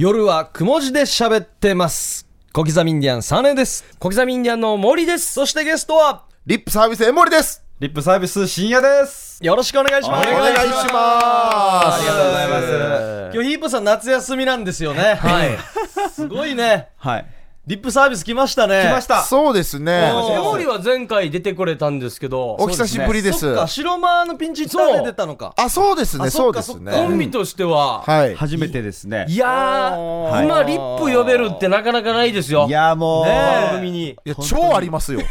夜はくも字で喋ってます。小刻みインディアンサネです。小刻みインディアンの森です。そしてゲストは、リップサービスエモリです。リップサービス深夜です。よろしくお願いします。お願いします。ありがとうございます。す。今日ヒープさん夏休みなんですよね。はい。すごいね。はい。リップサービス来ましたね。来ました。そうですね。モリは前回出てくれたんですけど、お久しぶりです。そっか、白間のピンチヒッ出たのか。あ、そうですね。あそうですね。コンビとしては、はい。初めてですね。いやー、今リップ呼べるってなかなかないですよ。いやもう、番組に。いや、超ありますよ。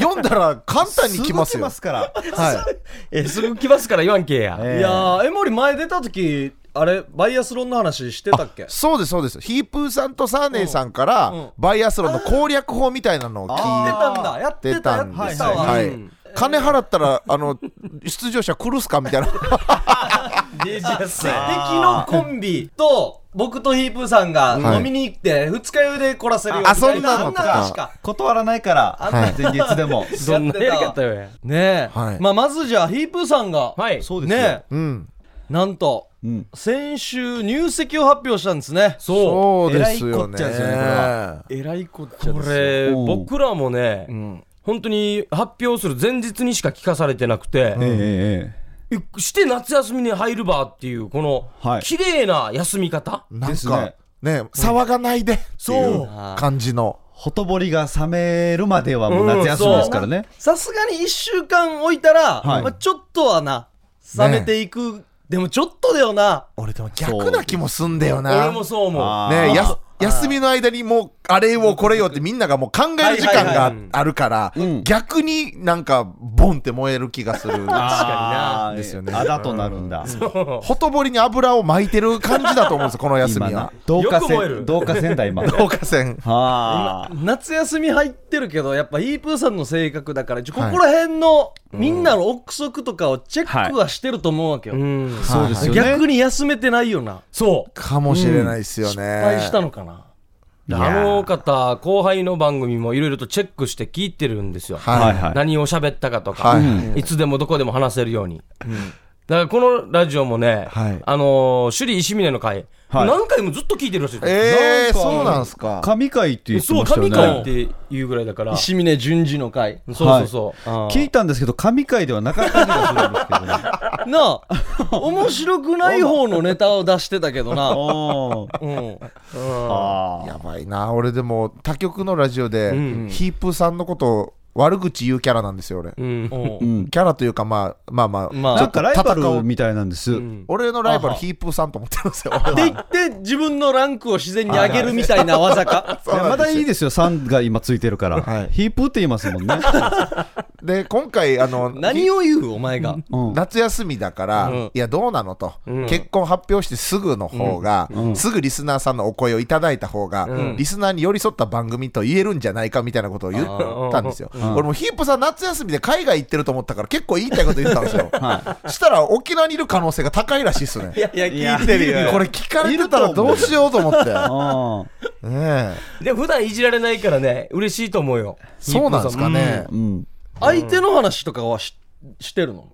読んだら簡単に来ますよ。すぐ来ますから。はい。え、すぐ来ますから言わんけや。ええいやー、エモリ前出た時、あれ、バイアスロンの話してたっけ？そうです、そうです。ヒープーさんとサーネーさんから、うんバイアスロンの攻略法みたいなのを聞いたんだ。やっててた、やたってたわ。んですよ。はいうん。金払ったら、あの、出場者来るっすか？みたいな。デジャス敵のコンビと、僕とヒープーさんがはい飲みに行って、二日酔いで来らせるよみたいあそんなのとか。断らないから、はい前日でも。どんなやり方よや。ねえ。はいまあ、まずじゃあ、ヒープーさんが、はい。そうですよ。ねうん。え、なんと、うん。先週入籍を発表したんですね。そう。そうですよね。えらいこっちゃですよねこれはえらいこっちゃこですよ。れ、うん僕らもね、うん。本当に発表する前日にしか聞かされてなくて、えええして夏休みに入るばっていう、このはい、綺麗な休み方？なんですかね、ね、騒がないでっていう感じの。ほとぼりが冷めるまではもう夏休みですからね。さすがに一週間置いたら、はいまあ、ちょっとはな、冷めていく。でもちょっとだよな。俺でも逆な気もすんだよな。俺もそう思う。ねや休みの間にもうあれをこれよってみんながもう考える時間があるからうん逆になんかボンって燃える気がする あーですよねあだとなるんだ。ほとぼりに油を巻いてる感じだと思うんですよこの休みは。同化よく燃える線、同化線だ今。導火線 はあ。夏休み入ってるけど、やっぱヒープーさんの性格だから、ここら辺のみんなの憶測とかをチェックはしてると思うわけよ。うん。そうですよね。逆に休めてないよな。そう。かもしれないですよね。失敗したのかな。あの方、後輩の番組もいろいろとチェックして聞いてるんですよ。はいはいはい。何を喋ったかとか、はいいつでもどこでも話せるように。だからこのラジオもね、はいあのー、首里石峰の会、はい何回もずっと聞いてるらしいですよ。えー、そうなんすか。神回って言ってそう、ましたよ神会っね。ていうぐらいだから。石峰淳二の会。そうそうそう。あー聞いたんですけど、神回ではなかった気がするんですけどね。なあ、面白くない方のネタを出してたけどな。おーうん。あやばいな俺でも他局のラジオで、んヒープーさんのことを悪口言うキャラなんですよ俺。うん。うんーうん。キャラというかまあまあまあ、まあなんかライバルみたいなんです。俺のライバルヒープーさんと思ってるんですよ。って言って、自分のランクを自然に上げるみたいな技か。まだいいですよ、3が今ついてるから。はいヒープって言いますもんね。で今回あの何を言うお前が。うん夏休みだから、うんいやどうなのと、うん結婚発表してすぐの方が、うんすぐリスナーさんのお声をいただいた方が、うんリスナーに寄り添った番組と言えるんじゃないかみたいなことを言ったんですよ、ん俺もヒープさん夏休みで海外行ってると思ったから結構言いたいこと言ったんですよ、はしたら沖縄にいる可能性が高いらしいっすね。いやいや、いや。聞いてるよ。これ聞かれてたらどうしようと思って。ねで、普段いじられないからね、嬉しいと思うよ。そうなんですかね。ー、うん。相手の話とかはししてるの？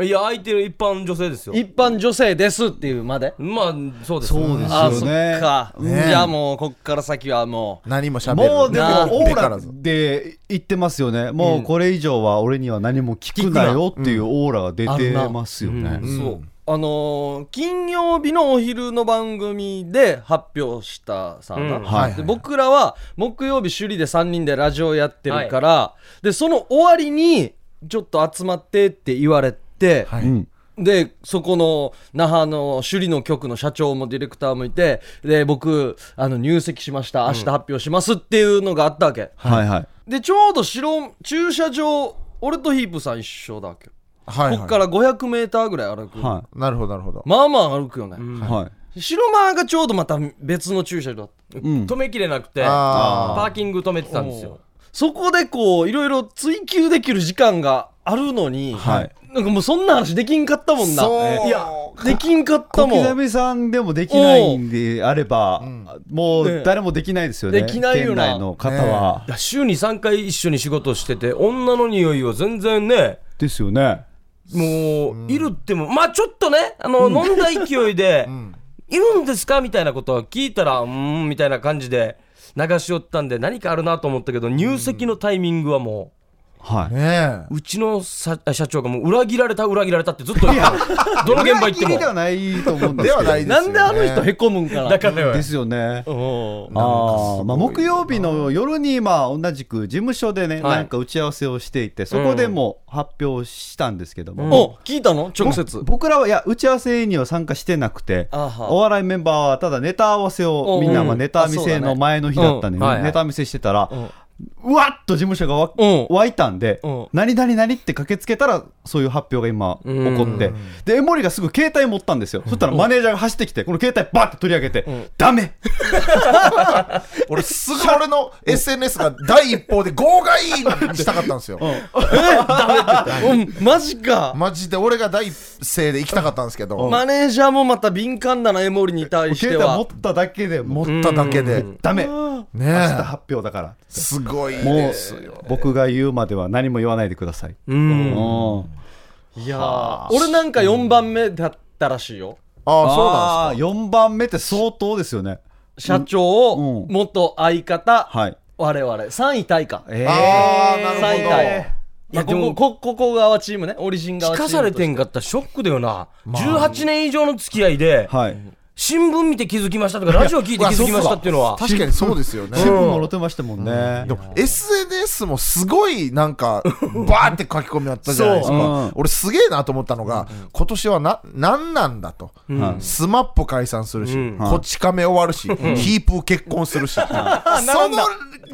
いや、相手の一般女性ですよ。一般女性ですっていうまで？まあ、そうです。そうですあそっよね。か。ねじゃあもう、こっから先はも何もしゃべるもうでなも、オーラで言ってますよね。もうこれ以上は俺には何も聞くなよっていうオーラが出てますよね。う、そう。あのー金曜日のお昼の番組で発表したさ、うんはいで僕らは木曜日首里で3人でラジオやってるから、でその終わりにちょっと集まってって言われて、はい。うん。でそこの那覇の首里の局の社長もディレクターもいてで僕あの入籍しました。明日発表しますっていうのがあったわけ、はいはい。でちょうど白駐車場俺とヒープさん一緒だわけ。よ、はい。こっから500メーターぐらい歩く、はなるほどなるほど。まあまあ歩くよね、い。はい。白間がちょうどまた別の駐車場だった。うん。止めきれなくて、パーキング止めてたんですよ。そこでこういろいろ追求できる時間があるのに、はいなんかもうそんな話できんかったもんな。そう。いやできんかった小もん。刻みさんでもできないんであれば、もねう誰もできないですよね。できないよな。県内の方は。いや週に3回一緒に仕事してて女の匂いは全然ね。ですよね。もう、いるってもまあちょっとねあの、飲んだ勢いで、いるんですかみたいなことを聞いたらうーんみたいな感じで流し寄ったんで何かあるなと思ったけど入籍のタイミングはもはい。ねううちのさ社長がもう裏切られた裏切られたってずっと言ってた。どの現場行っても。裏切りではないと思うんえ。ですけど。ではないですよ、ね。な。んであの人へこむんかなだからよですよね。うんああまあ、木曜日の夜にまあ同じく事務所でね、はい。なんか打ち合わせをしていてそこでも発表したんですけども、お聞いたの？直接。ぼ僕らはいや打ち合わせには参加してなくてあはお笑いメンバーはただネタ合わせをおみんなまあうん。ネタ見せの前の日だったんで、うん。はいはい。ネタ見せしてたら、んうわっと事務所がわうん。湧いたんで、うん。何々何って駆けつけたらそういう発表が今起こって、で江森がすぐ携帯持ったんですよ、そしたらマネージャーが走ってきてこの携帯バッて取り上げて、ダメ。俺すぐ俺の SNS が第一報で号外にしたかったんですよ。うん。マジか。マジで俺が第一声で行きたかったんですけど、マネージャーもまた敏感だなエモリに対して携帯持はっただけで持っただけで。ダメ。ね明日え。発表だから。すごいもですよ。う僕が言うまでは何も言わないでください、うん。うんいやー俺なんか4番目だったらしいよ。ああ、そうなんですか。4番目って相当ですよね。社長うん。元相方はい。我々。3位タイかえああ、なるほ最大ど。いやでもこここ側チームね。オリジン側チーム聞かされてんかったらショックだよな、18年以上の付き合いで、はい新聞見て気づきましたとかラジオ聞いて気づきましたっていうのは。確かにそうですよね。新聞もろてましたもんね、でも SNS もすごいなんかバーって書き込みあったじゃないですか、俺すげえなと思ったのが、今年はな何なんだと、スマップ解散するし、うん。こち亀終わるし、ヒープー結婚するし、その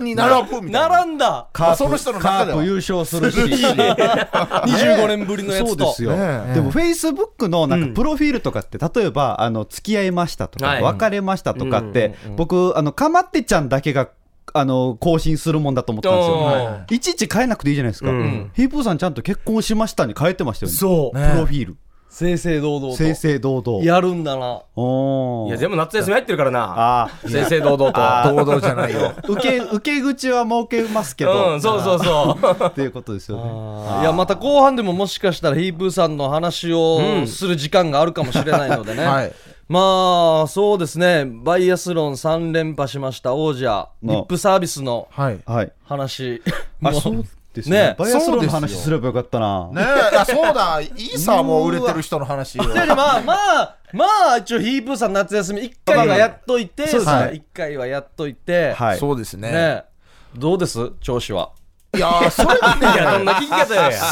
に並ぶみたいな。並んだ。カープその人の中では。カープ優勝するし。25 年ぶりのやつと。そうですよ、でもフェイスブックのなんかプロフィールとかって、例えばあの付き合いましたとか、はい。別れましたとかって、僕あのかまってちゃんだけがあの更新するもんだと思ったんですよ、はいちいち変えなくていいじゃないですか、うん。ヒープーさんちゃんと結婚しましたに変えてましたよね。そう、ね。プロフィール。正々堂々と。正々堂々。やるんだな。おー。いやでも夏休み入ってるからな。あー。正々堂々と。堂々じゃないよ。受け受け口は設けますけど、うんそうそうそう。っていうことですよね。いやまた後半でももしかしたらヒープーさんの話をする時間があるかもしれないのでね、はいまあそうですね。バイアスロン3連覇しました王者。リップサービスのはい。ねはい。話。あそうですね。ね。バイアスロンの話ですればよかったな。えあそうだ。イーサーも売れてる人の話をいやいやまあまあまあ一応ヒープーさん夏休み1回はやっといて、そうですね。1回はやっといて、はい。そうですね。ね。どうです？調子は。いやーそれがね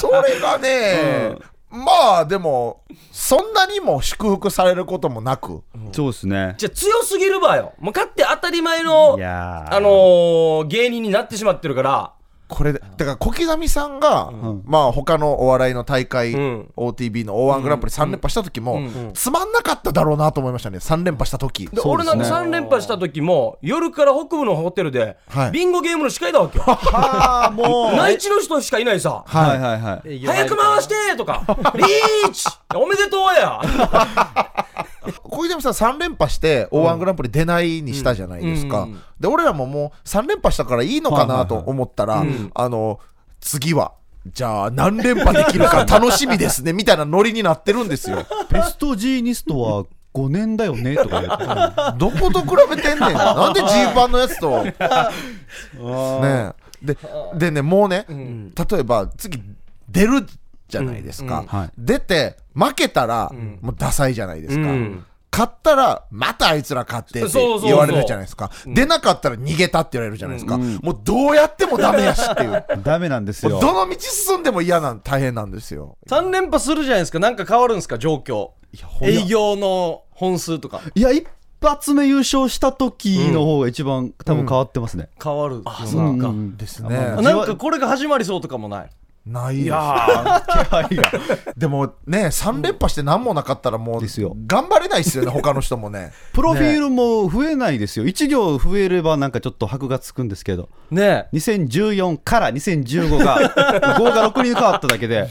それがね、まあでもそんなにも祝福されることもなく、そうですね。じゃあ強すぎるばよ。もう勝って当たり前のいやー。あのー、芸人になってしまってるからこれだから小刻みさんが、まあ他のお笑いの大会、うん。OTB の O−1 グランプリ3連覇した時も、つまんなかっただろうなと思いましたね。3連覇した時。で俺なんか3連覇した時も夜から北部のホテルで、はい。ビンゴゲームの司会だわけよ。あーもう。内地の人しかいないさ。はいはいはい。早く回してとか。リーチ。おめでとうや小泉さん3連覇して O−1 グランプリ出ないにしたじゃないですか、で俺らももう3連覇したからいいのかなと思ったら、あの次はじゃあ何連覇できるか 楽しみですねみたいなノリになってるんですよ。ベストジーニストは5年だよねとか言って。どこと比べてんねん。なんでジーパンのやつと。ねえ。ででねもうね、例えば次出るじゃないですか、うん。はい。出て負けたら、もうダサいじゃないですか、うん。勝ったらまたあいつら勝ってってそうそうそう。言われるじゃないですか。出なかったら逃げたって言われるじゃないですか、もうどうやってもダメやしっていう。ダメなんですよ。どの道進んでも嫌なん大変なんですよ。3連覇するじゃないですか。なんか変わるんですか状況。営業の本数とか。いや一発目優勝した時の方が一番多分変わってますね、変わる。あうん。うんですね、あなんかこれが始まりそうとかもないないです 気配が。でもね3連覇して何もなかったらもうですよ。頑張れないですよね他の人もね。プロフィールも増えないですよ、1行増えればなんかちょっと箔がつくんですけど。ね。2014から2015が5が6に変わっただけで。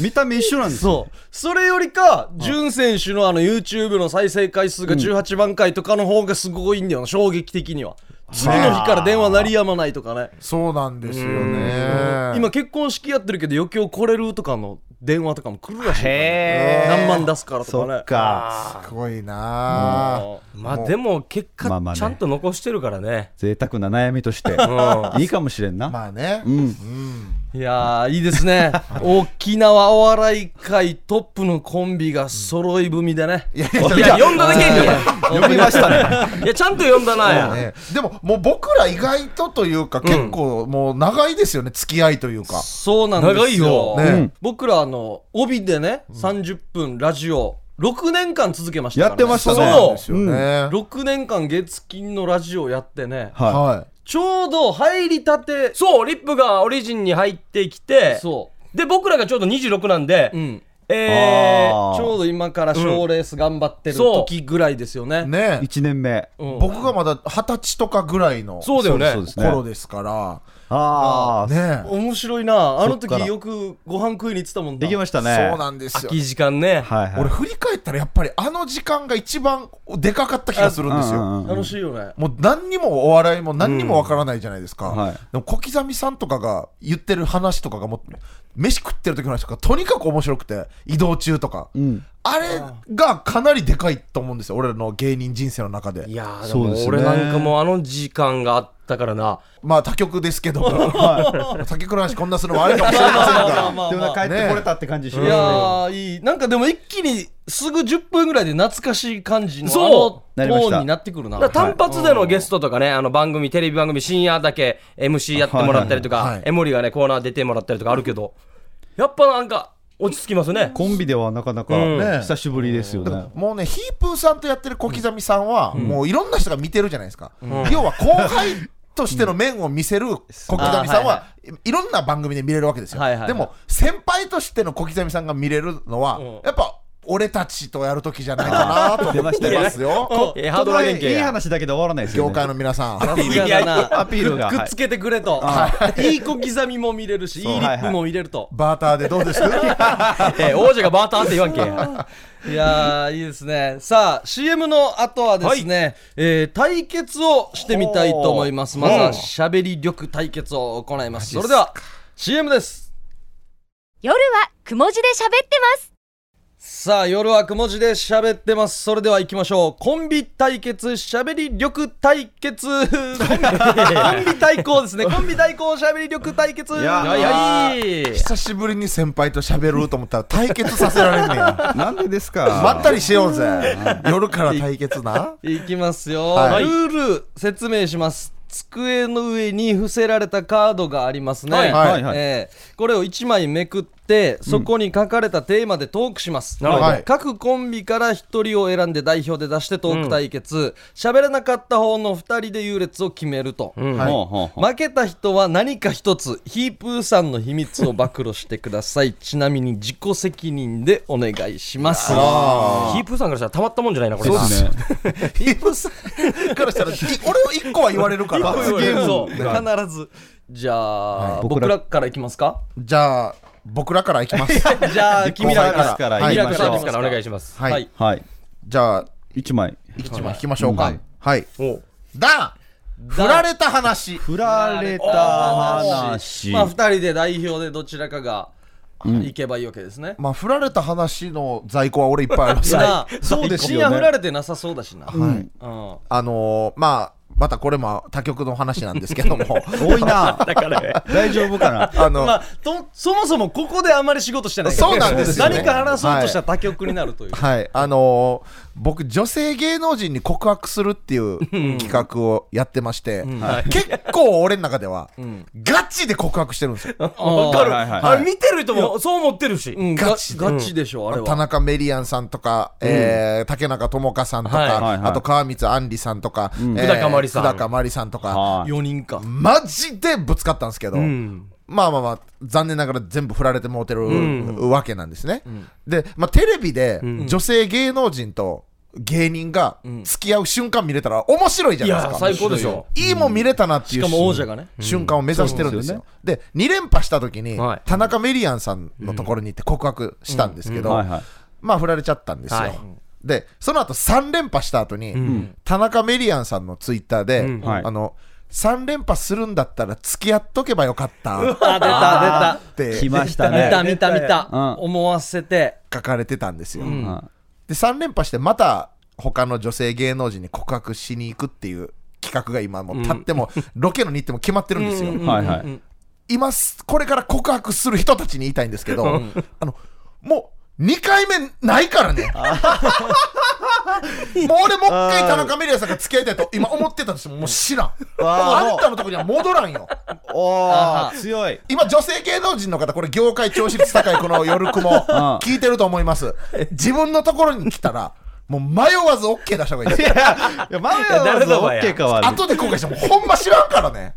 見た目一緒なんですよ。そう。それよりか潤選手のあの YouTube の再生回数が18万回とかの方がすごいんだよな衝撃的には次の日から電話鳴りやまないとかね。そうなんですよね。今結婚式やってるけど余興来れるとかの電話とかも来るらしいからね。へえ何万出すからとそかね。っか。すごいな。あまあでも結果まあまあね。ちゃんと残してるからね。贅沢な悩みとして。うん。いいかもしれんな、まあね。うんいやーいいですね。沖縄お笑い界トップのコンビが揃い踏みでね。いやいやいや読んだだけやんけ読みましたね。いやちゃんと読んだな。やね。でももう僕ら意外とというか結構もう長いですよね。付き合いというか。そうなんですよ。長いよ。ね。うん。僕らあの帯でね30分ラジオ6年間続けましたから、ね、やってましたね。そう。ね。6年間月金のラジオやってね。ははちょうど入りたて。そうリップがオリジンに入ってきて。そで僕らがちょうど26なんでう、うん、えーちょうど今から賞レース頑張ってる時ぐらいですよね、いね。1年目。うん。僕がまだ二十歳とかぐらいのそうだよね。頃ですからああ、ね。面白いな。あの時よくご飯食いに行ってたもんだできましたね。そうなんですよ。空き時間ね。はいはい。俺振り返ったらやっぱりあの時間が一番でかかった気がするんですよ。うんうんうん楽しいよね。もう何にもお笑いも何にもわからないじゃないですか、うん。はい。でも小刻みさんとかが言ってる話とかがもう飯食ってる時の話とかとにかく面白くて移動中とか、うんあれがかなりでかいと思うんですよ俺らの芸人人生の中で。いやーでそうですね。も俺なんかもうあの時間があったからな。まあ他局ですけども。他局の話こんなするのもあれかもしれませんが。まあでもなんか帰ってこれたって感じしますいね。やーいい。なんかでも一気にすぐ10分ぐらいで懐かしい感じのそあのなりました。トーンになってくるな。だから単発でのゲストとかね、あの番組、テレビ番組、深夜だけ MC やってもらったりとか、はいはいはい。エモリがね、コーナー出てもらったりとかあるけど、やっぱなんか、落ち着きますね。コンビではなかなかうん。ね。久しぶりですよね、もうねヒープーさんとやってる小刻みさんは、もういろんな人が見てるじゃないですか、要は後輩としての面を見せる小刻みさんは、いろんな番組で見れるわけですよ、はいはいはい。でも先輩としての小刻みさんが見れるのは、うん。やっぱ俺たちとやるときじゃないかなと思ってますよ。いいや。話だけで終わらないですよね。業界の皆さん。アピールが。くっつけてくれと、い、い。小刻みも見れるしいい。リップも見れると、バーターでどうです？えー王者がバーターって言わんけや。いやーいいですね。さあ CM の後はですね、えー対決をしてみたいと思います。まずはしゃべり力対決を行います。それでは CM です。夜はくも字で喋ってます。さあ夜はくも字で喋ってます。それでは行きましょう。コンビ対決しゃべり力対決。コンビ対抗ですね。コンビ対抗しゃべり力対決。いやい。やい。久しぶりに先輩と喋ると思ったら対決させられんねや。なんでですか？まったりしようぜ。夜から対決な。いきますよ、はい。ルール説明します。机の上に伏せられたカードがありますね、はい。はい。はい。えーこれを1枚めくってそこに書かれたテーマでトークします、なるほどはい。各コンビから1人を選んで代表で出してトーク対決。喋、らなかった方の2人で優劣を決めると、うん。はい。負けた人は何か一つヒープーさんの秘密を暴露してください。ちなみに自己責任でお願いします。あヒープーさんからしたらたまったもんじゃないな、これ。そうですね。ヒープさんからしたらい 俺を一個は言われるから。罰ゲームそう必ず。じゃあ、僕ら僕らからいきますか？じゃあ僕らからいきます。じゃあ君らか後輩ですから。はい。ミラクル行きましょうですからお願いします。はい、はい。はい。じゃあ1枚。一枚。引きましょうか、はい。ダン振られた話。振られた話。まあ2人で代表でどちらかが行けばいいわけですね、まあ振られた話の在庫は俺いっぱいあります。そうですよね。深夜振られてなさそうだしな、うん。はいあのー、まあまたこれも他局の話なんですけども。多いな。だから。ね。大丈夫かな。あの、まあ、とそもそもここであんまり仕事してないそうなんですよね。何か話そうとしたら他局になるという、はい、あのー僕、女性芸能人に告白するっていう企画をやってまして、結構俺の中では、ガチで告白してるんですよ。わかる。はいはいあれ見てる人もそう思ってるし。うん、ガガチチガチでしょあれ田は中メリアンさんとか、えー竹中智香さんとか、はい。はいはい。あと川光杏里さんとか、えー久高まりさん。久高まりさんとか、はい。4人か。マジでぶつかったんですけど、うん。まあまあまあ、残念ながら全部振られてもうてるん。わけなんですね。で、まあ、テレビで女性芸能人と芸人が付き合う瞬間見れたら面白いじゃないですか。最高でしょ。いいもん見れたなっていう。しかも王者がね。瞬間を目指してるんですよ。で2連覇した時に、はい。田中メリアンさんのところに行って告白したんですけど、はいはいまあ振られちゃったんですよ。はい。でその後3連覇した後に、ん。田中メリアンさんのツイッターで、うん。はい。あの3連覇するんだったら付き合っとけばよかった。出た出た。て来ましたね。見た見た見た、うん。思わせて。書かれてたんですよ、うんで3連覇してまた他の女性芸能人に告白しに行くっていう企画が今もう立っても、ロケの日程も決まってるんですよ、はいはい。今すこれから告白する人たちに言いたいんですけど、あのもう2回目ないからね もう俺もう一回田中メリアさんが付き合いたいと今思ってたとしてももう知らん。あんたのとこには戻らんよ。おあー強い。今女性芸能人の方これ業界調子率高いこの夜雲。聞いてると思います。自分のところに来たらもう迷わず OK 出した方がいい。ですいやいや前は誰だお前 OK かは後で後悔してもほんま知らんからね。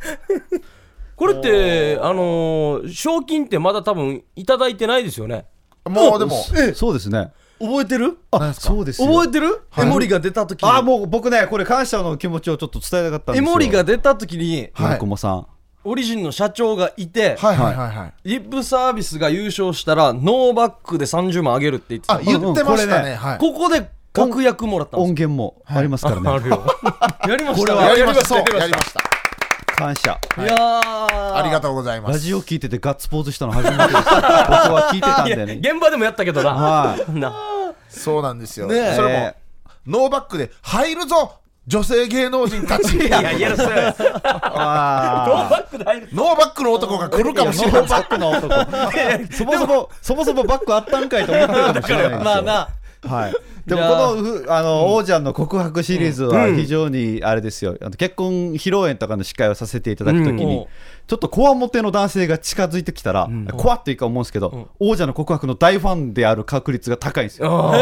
これってあのー賞金ってまだ多分いただいてないですよね。もうでも。そうですね覚えてる？何ですか？そうですよ。覚えてる、エモリが出た時。にあもう僕ねこれ感謝の気持ちをちょっと伝えたかったんですよ。エモリが出た時にはい。小もさん。オリジンの社長がいて、はいはいはいはい。リップサービスが優勝したらノーバックで30万あげるって言ってた。あ言ってましたうんこれねねはい。ここで確約もらったん音です。源もありますからね、あるよ。やりました。これはねやりました。やりました。やりました。感謝。い。やー。ありがとうございます。ラジオ聞いててガッツポーズしたの初めてです。僕は聞いてたん いやでね現場でもやったけどな。はい。なそうなんですよ。ねえ。それもノーバックで入るぞ女性芸能人たち。いやいやそうやノーあバックで入るノーバックの男が来るかもしれない。ノーバックの男。そもそもそもそもバックあったんかいと思ってるかもしれないですよ。まあなはい、でもこのふあの、王者の告白シリーズは非常にあれですよ、あの結婚披露宴とかの司会をさせていただくときに、うん。ちょっとこわもての男性が近づいてきたら、怖っていいか思うんですけど、王者の告白の大ファンである確率が高いんですよ。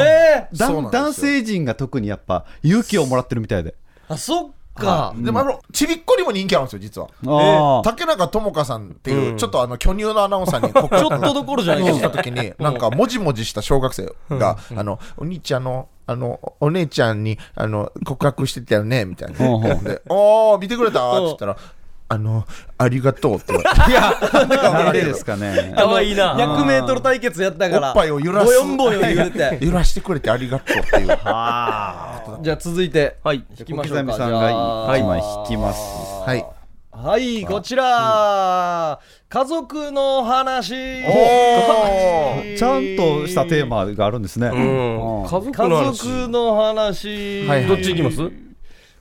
男性陣が特にやっぱ勇気をもらってるみたいで。ー、あそっか、でもあのちびっこにも人気あるんですよ実は。あー。竹中智香さんっていう、ちょっとあの巨乳のアナウンサーに告白。ちょっとどころじゃないした時になんかもじもじした小学生が、あのお兄ちゃんのあのお姉ちゃんにあの告白してたよねみたいな、で「おー見てくれた?」って言ったら「あのありがとう」って言われていや、なんでですかね。かわいいな100メートル対決やったからおっぱいを揺らすボヨンボヨン揺れて揺らしてくれてありがとうっていうじゃあ続いてはい引きましょうかさんが今引きます。はいはいこちら家族の話ちゃんとしたテーマがあるんですね。うん家族家の話族の話、はいはいどっち行きます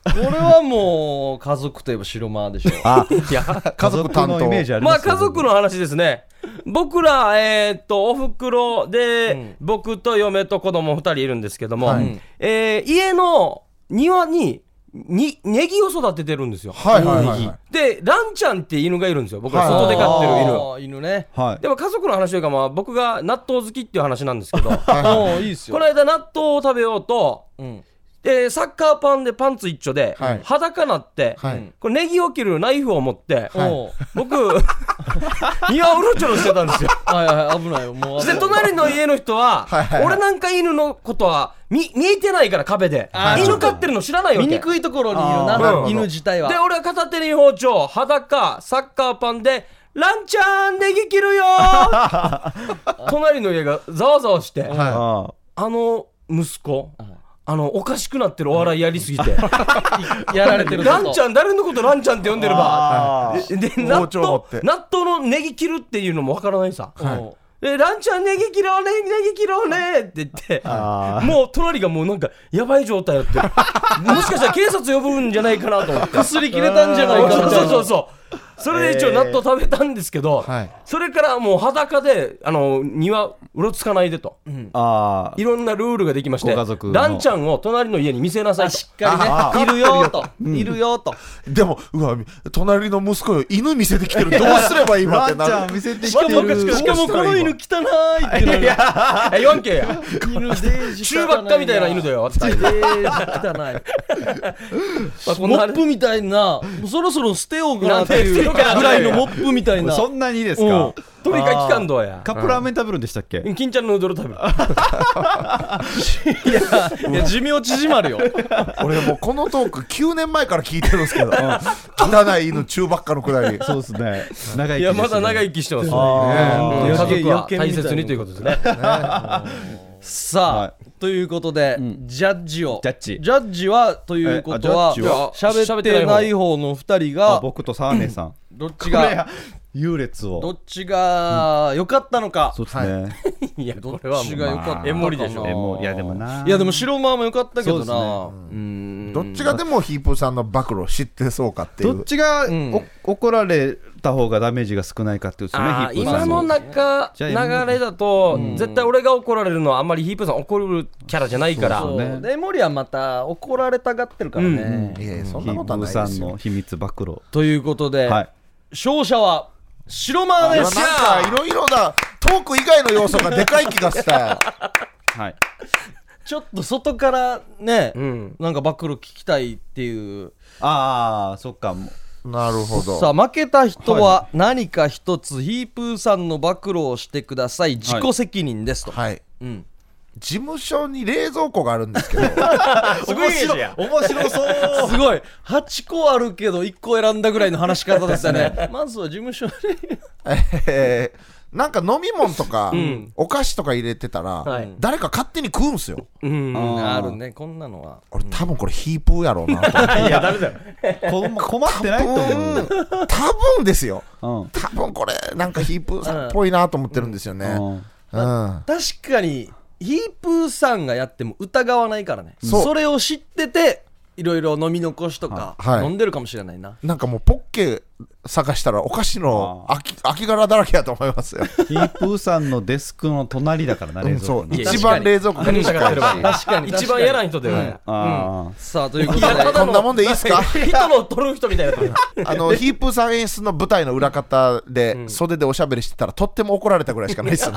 これはもう家族といえば白間でしょ。あ、いや家族担当。のイメージありまあ家族の話ですね。僕らえーっとおふくろで、僕と嫁と子供2人いるんですけども、はい。えー家の庭ににネギを育ててるんですよ。はいはいはいはい。でランちゃんって犬がいるんですよ。僕らはい。外で飼ってる犬。犬ね。はい。でも家族の話というかまあ僕が納豆好きっていう話なんですけど。この間納豆を食べようと、うんでサッカーパンでパンツ一丁で、はい。裸なって、はい。これネギを切るナイフを持って、僕 庭をうろちょろしてたんですよ。はいはい危ないよ。もうで隣の家の人ははいはいはい。俺なんか犬のことは見見えてないから壁で。犬飼ってるの知らないわけ。見にくいところにいるあなー犬自体は。で俺は片手に包丁裸サッカーパンで「ランちゃんネギ切るよ! 」隣の家がざわざわして、はああの息子、あのおかしくなってるお笑いやりすぎて。やられてるランちゃん誰のことランちゃんって呼んでれば。あでで納豆納豆のネギ切るっていうのもわからないさ、はい。でランちゃんネギ切ろうねネギ切ろうねって言って。もう隣がもうなんかやばい状態やって。もしかしたら警察呼ぶんじゃないかなと思って。薬切れたんじゃないかな。そうそうそうそれで一応納豆食べたんですけど、はい。それからもう裸であの庭うろつかないでと、あいろんなルールができましてご家族の。ランちゃんを隣の家に見せなさい。としっかりねいるよと。いるよと。でもうわ隣の息子よ犬見せてきてる。どうすればいいわランちってなる。ゃん見せてきしかもてる。しかもこの犬汚いってなる。え言わんけ。や中ばっかみたいな犬だよデージ汚い。まあモップみたいなそろそろ捨てようかなっていうなんで捨てようかなぐらいのモップみたいな。そんなにですうん。か鳥が期間どうやカップラーメン食べるんでしたっけ？金ちゃんのヌードル食べるいやいや寿命縮まるよ。俺もうこのトーク9年前から聞いてるんですけど。汚い犬中ばっかのくだり。そうですね。長生きいやまだ長生生きしてますあね。ー家族は大切にということですね。さあ、はい。ということで、ん。ジャッジを。ジャッジ。ジャッジはということは喋ってない方の2人があ僕とサーネさんどっちが優劣を。どっちが良かったのか、そうですね。い。やどっこれはもうちが良かったのか。なエモリでしょ。えもういやでもな。いやでも白間も良かったけどな。そうん。どっちがでもヒープーさんの暴露を知ってそうかっていう。どっちが、怒られた方がダメージが少ないかっていうですねヒップーさん今の中流れだと絶対俺が怒られるのはあんまりヒープーさん怒るキャラじゃないから。そうね。で森はまた怒られたがってるからね、いやいやそんヒなことはープーさんないですよの秘密暴露。ということで、はい勝者は白間でなんすかいろいろなトーク以外の要素がでかい気がした。はい。ちょっと外からね、うん。なんか暴露聞きたいっていう。ああそっか。もなるほど。さあ負けた人は何か一つヒープーさんの暴露をしてください。自己責任ですと、はい。うん、事務所に冷蔵庫があるんですけど すごいじゃん面白そう。すごい。8個あるけど1個選んだぐらいの話し方でしたね。まずは事務所に。えーなんか飲み物とか、ん。お菓子とか入れてたら、はい。誰か勝手に食うんすよ。うん。あー。あるねこんなのは。俺多分これヒープーやろうなと思って。いやダメだよ。こ困ってないと思う、多分ですよ。うん。多分これなんかヒープーさんっぽいなと思ってるんですよね。うん。うん、確かにヒープーさんがやっても疑わないからね。そう。それを知ってていろいろ飲み残しとかはい。飲んでるかもしれないな、なんかもうポッケ探したらお菓子の空き空き殻だらけやと思いますよ、ヒープーさんのデスクの隣だからな冷蔵庫一番冷蔵庫が近いし確かに。一番嫌な人だよね。あさあということで。こんなもんでいいっすか？人の取る人みたいな。とあの ヒープーさん演出の舞台の裏方で、袖でおしゃべりしてたらとっても怒られたぐらいしかないですね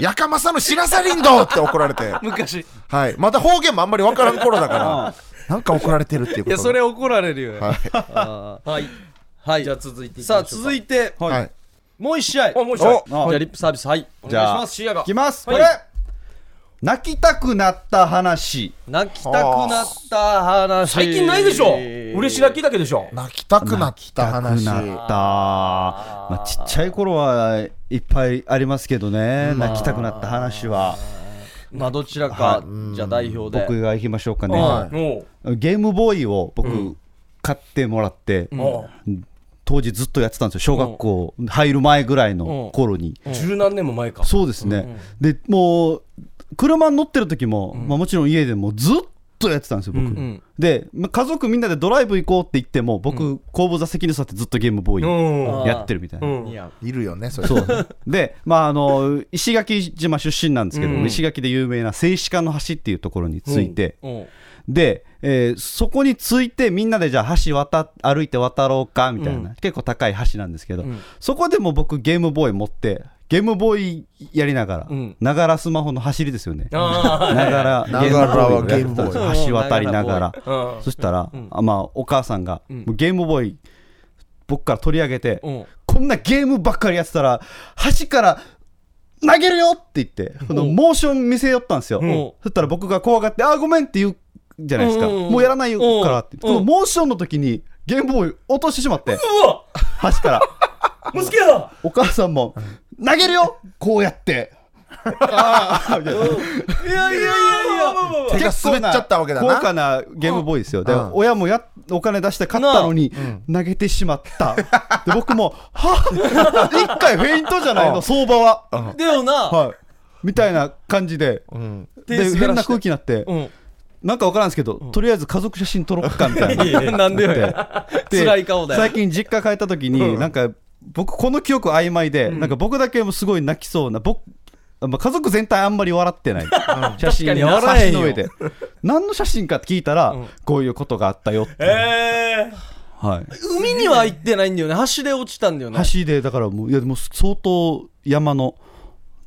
やかまさの白さ林道って怒られて。昔。はい。また方言もあんまり分からん頃だからなんか怒られてるっていうこといやそれ怒られるよ、はい。はい。はい。じゃあ続いていきさあましょうか。続いてはい。はいもう一試合。おもう一回おじゃあリップサービス。はい。おじゃあ願いします視野がいきます。こはい。れ泣きたくなった話。泣きたくなった話。最近ないでしょ。嬉し泣きだけでしょ。泣きたくなった話。泣きたくなった。まあちっちゃい頃はいっぱいありますけどね。泣きたくなった話はまあどちらかじゃあ代表で。僕が行きましょうかはねゲームボーイを僕買ってもらって当時ずっとやってたんですよ。小学校入る前ぐらいの頃に。十何年も前か。そうですね。でもう車に乗ってる時もまあもちろん家でもずっとやってたんですよ僕。うんでまあ家族みんなでドライブ行こうって言っても僕後部座席に座ってずっとゲームボーイうん。やってるみたいな。うん。いやいるよねそれ。そう。で、まあ、あの石垣島出身なんですけど、うん。石垣で有名な静止画の橋っていうところについて、うん。で、えーそこについてみんなでじゃあ橋渡歩いて渡ろうかみたいな、結構高い橋なんですけど、ん。そこでも僕ゲームボーイ持ってゲームボーイやりながらうん。ながらスマホの走りですよね。あながら ながらはゲームボーイ。橋渡りながら。そしたら、あまあ、お母さんが、ゲームボーイ僕から取り上げて、うん。こんなゲームばっかりやってたら橋から投げるよって言ってこのモーション見せよったんですよ、ん。そしたら僕が怖がって「あーごめん」って言うじゃないですか、うんもうやらないよからって。うん。このモーションの時にゲームボーイ落としてしまって橋から。お母さんも「投げるよ。こうやって」あー。みたいないやいやいや。いや手が滑っちゃったわけだ高な価なゲームボーイですよ。でうん。親もやお金出して買ったのに投げてしまった。で僕も「はっ？一回フェイントじゃないの相場は」でもな、はい。みたいな感じで。うん。手で変な空気になって。うん。なんか分からんですけどとりあえず家族写真撮ろっかみたいな。なんでよ。で辛い顔だよ。最近実家帰った時になんか僕この記憶曖昧でなんか僕だけもすごい泣きそうな僕まあ家族全体あんまり笑ってない。写真に笑の上で。何の写真かって聞いたらこういうことがあったよって。えはい。海には行ってないんだよね。橋で落ちたんだよね。橋でだからもういやでも相当山の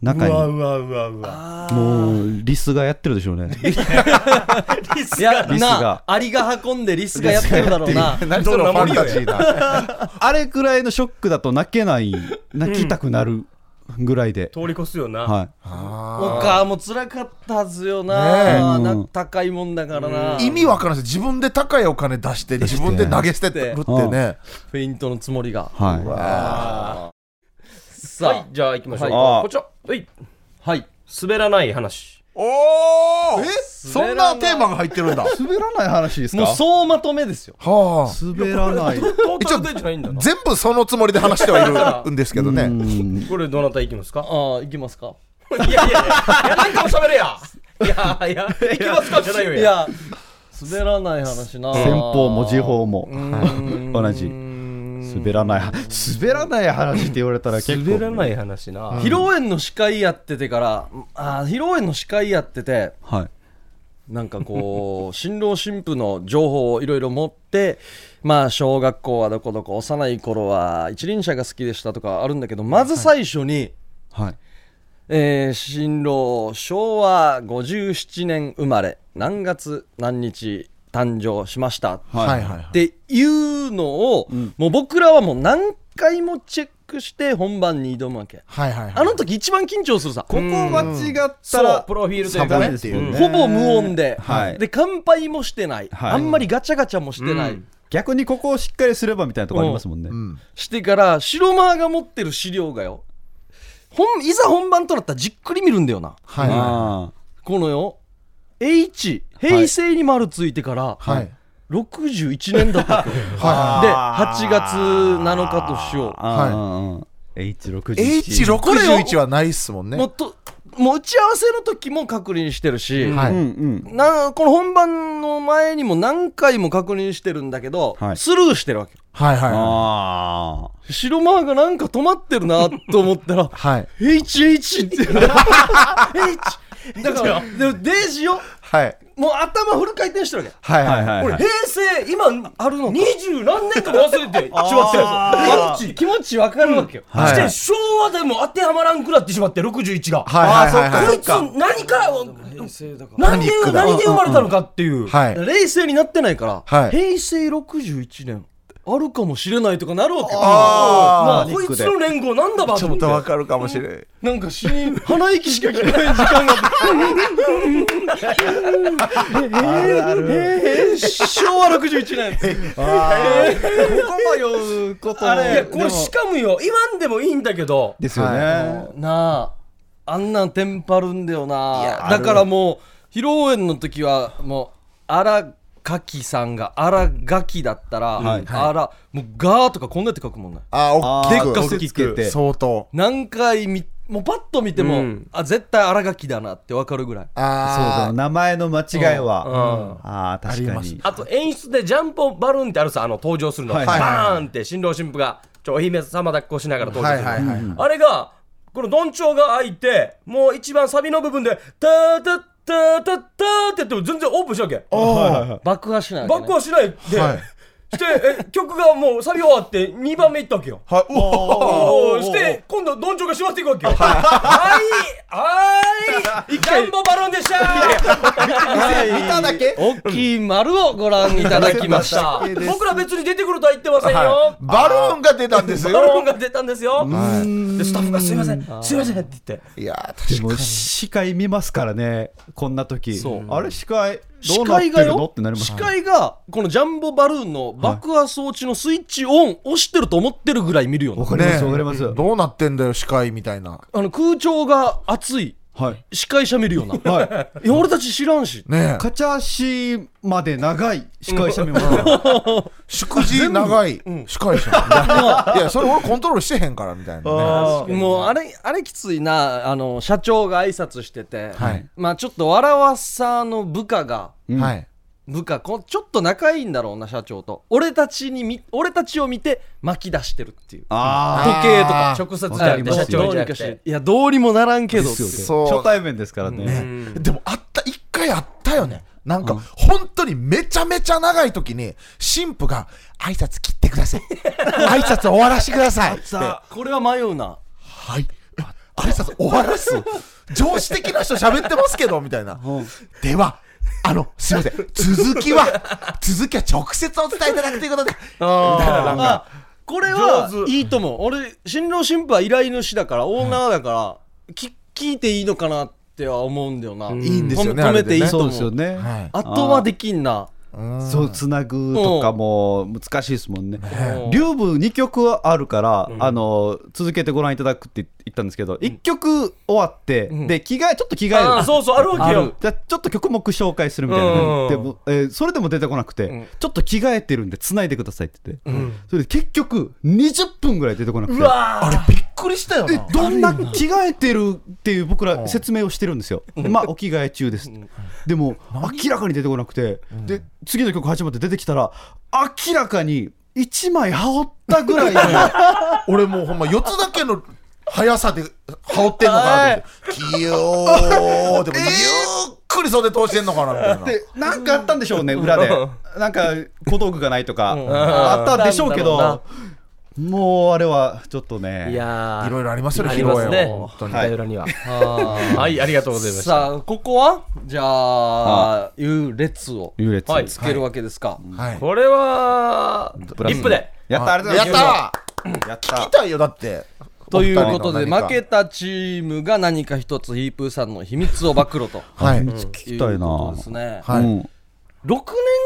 中に。うわうわうわうわ。もうリスがやってるでしょうね。いやリスが。なアリが運んでリスがやってるだろうな。何そのファンタジーな あれくらいのショックだと泣けない泣きたくなるぐらいで、通り越すよな。はい。お母も辛かったはずよねな,、え。な高いもんだからな、意味わからんです自分で高いお金出して自分で投げ捨てるってね。フェイントのつもりが。はいさあ。はいじゃあ行きましょうはい。こちら。はい。はい。滑らない話。おおえ？そんなテーマが入ってるんだ。滑らない話ですか？もう総まとめですよ。はあ。滑らない。トータルでじゃないんだな。全部そのつもりで話してはいるんですけどね。うん。これどなたいきますか？ああいきますか。いやいやいやいやなんかも喋れや。い やいや。いきますかじゃないよいや。滑らない話な。先方も時報も。同じ滑らない滑らない話って言われたら結構。滑らない話な。披露宴の司会やっててからあー披露宴の司会やっててはい。なんかこう新郎新婦の情報をいろいろ持ってまあ小学校はどこどこ幼い頃は一輪車が好きでしたとかあるんだけどまず最初に、はい。えー新郎昭和57年生まれ。何月何日誕生しました。っていうのを、もう僕らはもう何回もチェックして本番に挑むわけ。はいはいはい。あの時一番緊張するさ。ここ間違ったらプロフィールというかね。りっていうね。ほぼ無音で、はい。で乾杯もしてない、はい。あんまりガチャガチャもしてない、うん。逆にここをしっかりすればみたいなとこありますもんね。うん。してから白間が持ってる資料がよ。本いざ本番となったらじっくり見るんだよな。はいはあこのよ。H 平成に丸ついてから、い。はい61年だったっけ？では8月7日としよーあー。H61 H61 はないっすもんう、ね。もうともう打ち合わせの時も確認してるし、はい。うんうん。なこの本番の前にも何回も確認してるんだけど、はい。スルーしてるわけ。はいはいはあ白マーがなんか止まってるなと思ったらいはい。HH って。H だからでもデージよ。はいもう頭フル回転してるわけ。はいはいはい俺平成今あるのか。二十何年かも忘れてしまって。あー。気持ちわかるわけよ、はい。して昭和でも当てはまらんくなってしまって61が。はいはいはいこいつ何から何で何で生まれたのかっていう。はい。冷静になってないから、はい。平成61年あるかもしれないとかなるわけ。よあこいつの連合なんだばあちょっとわかるかもしれないなんか死に鼻息しか聞こえない時間が。あるえー昭和61年ここ迷うことあれこれしかもよ言わんでもいいんだけどですよねなああんなんテンパるんだよなだからもう披露宴の時はもう荒垣さんが荒垣だったら、はい。あらもうガーとかこんなって書くもんねああでっかくつけて相当。何回見もうパッと見ても、うん。あ絶対荒垣だなって分かるぐらい。そうあだ名前の間違いは。うん。ああ確かに。あと演出でジャンプバルーンってあるさあの登場するの、はい。バーンって新郎新婦がちょお姫様抱っこしながら登場する。の、はいはいはい。あれがこのどんちょうが開いてもう一番サビの部分で「タータッタータッター」ってやっても全然オープンしなきゃ。あ爆破しないね。バックはしないで、はいしてえ曲がもうサビ終わって2番目いったわけよ。はいおおー。して今度どんちょうが閉まっていくわけよ。はい。はいジャンボバルーンでした。見ただけ？大きい丸をご覧いただきました。僕ら別に出てくるとは言ってませんよ、バルー。ンが出たんですよ。バルーンが出たんですよ。はでスタッフがすいません、すいませんって言って。いいやでも確かに。司会見ますからねこんな時。そう。あれ司会ど司うなって会がよ？ってなります。司会がこのジャンボバルーンの爆破装置のスイッチオン押してると思ってるぐらい見るよねわかりますわかります。どうなってんだよ司会みたいな。あの空調が熱い司会者見るよな。はい。いや俺たち知らんし。ねえ。カチャシまで長い司会者見ま 祝辞長い司会者。いやそれ俺コントロールしてへんからみたいな。ね。もうあれあれきついな。あの社長が挨拶してて、はい。まあちょっとわらわさの部下がはい部下こちょっと仲いいんだろうな社長と。俺たちにみ俺たちを見て巻き出してるっていう。あ時計とか直接じゃなくてにかして。いやどうにもならんけど初対面ですからね。ねでもあった一回あったよね。なんか本当にめちゃめちゃ長い時に神父が挨拶切ってください。挨拶終わらせてください。ってさあこれは迷うな。はい。挨拶終わらす。上司的な人喋ってますけどみたいな。ではあのすいません。続きは続きは直接お伝えいただくということで。みたいななんかあこれはいいと思う。俺新郎新婦は依頼主だからオーナーだから、き聞いていいのかなっては思うんだよな、いいんですよね止めていいとそう。思うですよね。はい。あとはできんなそうつなぐとかも難しいですもんね。うん。竜部2曲あるから、あの続けてご覧いただくって言っったんですけど、一曲終わって、で着替えちょっと着替えるそうそうあるわけよ。じゃあちょっと曲目紹介するみたいな。うん。でも、えーそれでも出てこなくて、ちょっと着替えてるんで繋いでくださいって言って、それで結局20分ぐらい出てこなくて。うわあれびっくりしたよな。どんな着替えてるっていう僕ら説明をしてるんですよ。でまあお着替え中です。でも明らかに出てこなくて、で次の曲始まって出てきたら明らかに1枚羽織ったぐらいの。俺もうほんま4つだけの速さで羽織ってんのかなと思って。キヨーでもゆっくり袖通してんのかなみたいな。でなんかあったんでしょうね裏で。なんか小道具がないとか。あったんでしょうけどもうあれはちょっとねいやーいろいろありますよね披露宴は本当に裏にはは。はいありがとうございました。さあここはじゃあ優劣をつけるわけですか、はい。これはリップで。やったありがとうございやっますたやっ聞きたいよだって。ということで負けたチームが何か一つヒープーさんの秘密を暴露と。はい。い。うきたいな。ことですね、はいうん。6年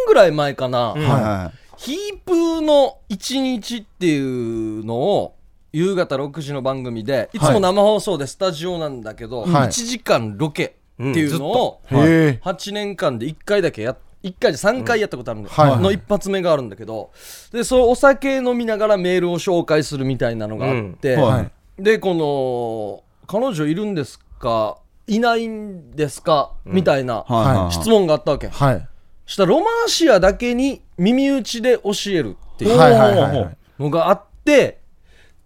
ぐらい前かな、はい。はヒープーの1日っていうのを夕方6時の番組でい。つも生放送でスタジオなんだけど、はい。1時間ロケっていうのをへえ。8年間で1回だけや1回で3回やったことあるの,、はい。の一発目があるんだけど。でそのお酒飲みながらメールを紹介するみたいなのがあって、うん。はい。でこの「彼女いるんですか？いないんですか?」みたい。なはいはいはい。質問があったわけ、はいしたらロマンシアだけに耳打ちで教えるっていうのがあって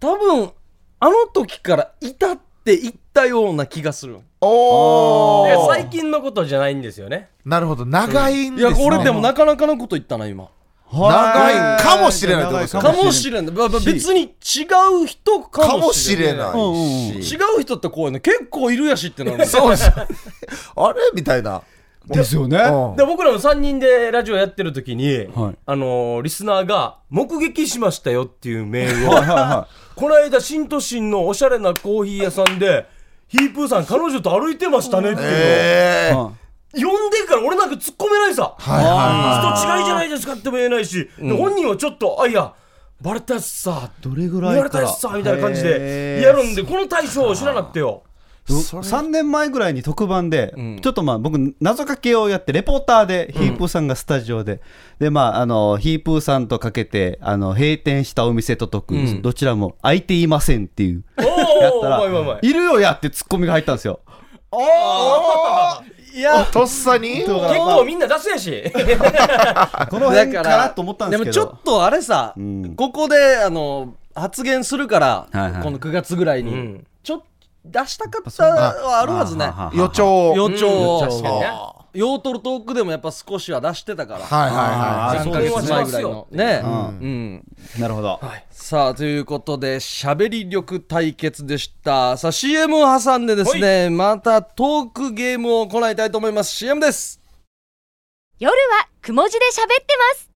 多分あの時から至っていったような気がするおおで最近のことじゃないんですよね。なるほど。長いんいですね。や俺でもなかなかのこと言ったな今。長い。かもしれないってことですかかもしれない。別に違う人かかもしれない違う人ってこういうの結構いるやしってなる。そうです。あれ？みたいなですよね。うん。で僕らも3人でラジオやってる時に、はい。あのーリスナーが「目撃しましたよ」っていうメールをこの間新都心のおしゃれなコーヒー屋さんでヒープーさん彼女と歩いてましたねっていうのを、呼んでから俺なんか突っ込めないさ。はいは人違いじゃないですかっても言えないし、で本人はちょっとあいやバレたやつさいどれぐら言われたやつさみたいな感じでやるんでこの対象を知らなくてよ3年前ぐらいに特番で、ちょっとまあ僕謎かけをやってレポーターでヒープーさんがスタジオで、でまああのヒープーさんとかけてあの閉店したお店と解く、どちらも開いていませんっていう。おやったらいるよやってツッコミが入ったんですよ。いやとっさに？結構みんな出すやし。この辺かなと思ったんですけど。もちょっとあれさ、ん。ここであの発言するから、はいはい。この9月ぐらいに、出したかったはあるはずね。予兆。予兆。を、うん確かにね。ヨートルトークでもやっぱ少しは出してたから、はいはいはい3ヶあーそうです月前ぐらいのね、うん。なるほど、さあということで喋り力対決でした。さあ CM を挟んでですねまたトークゲームを行いたいと思います。CM です。夜はくも字で喋ってます。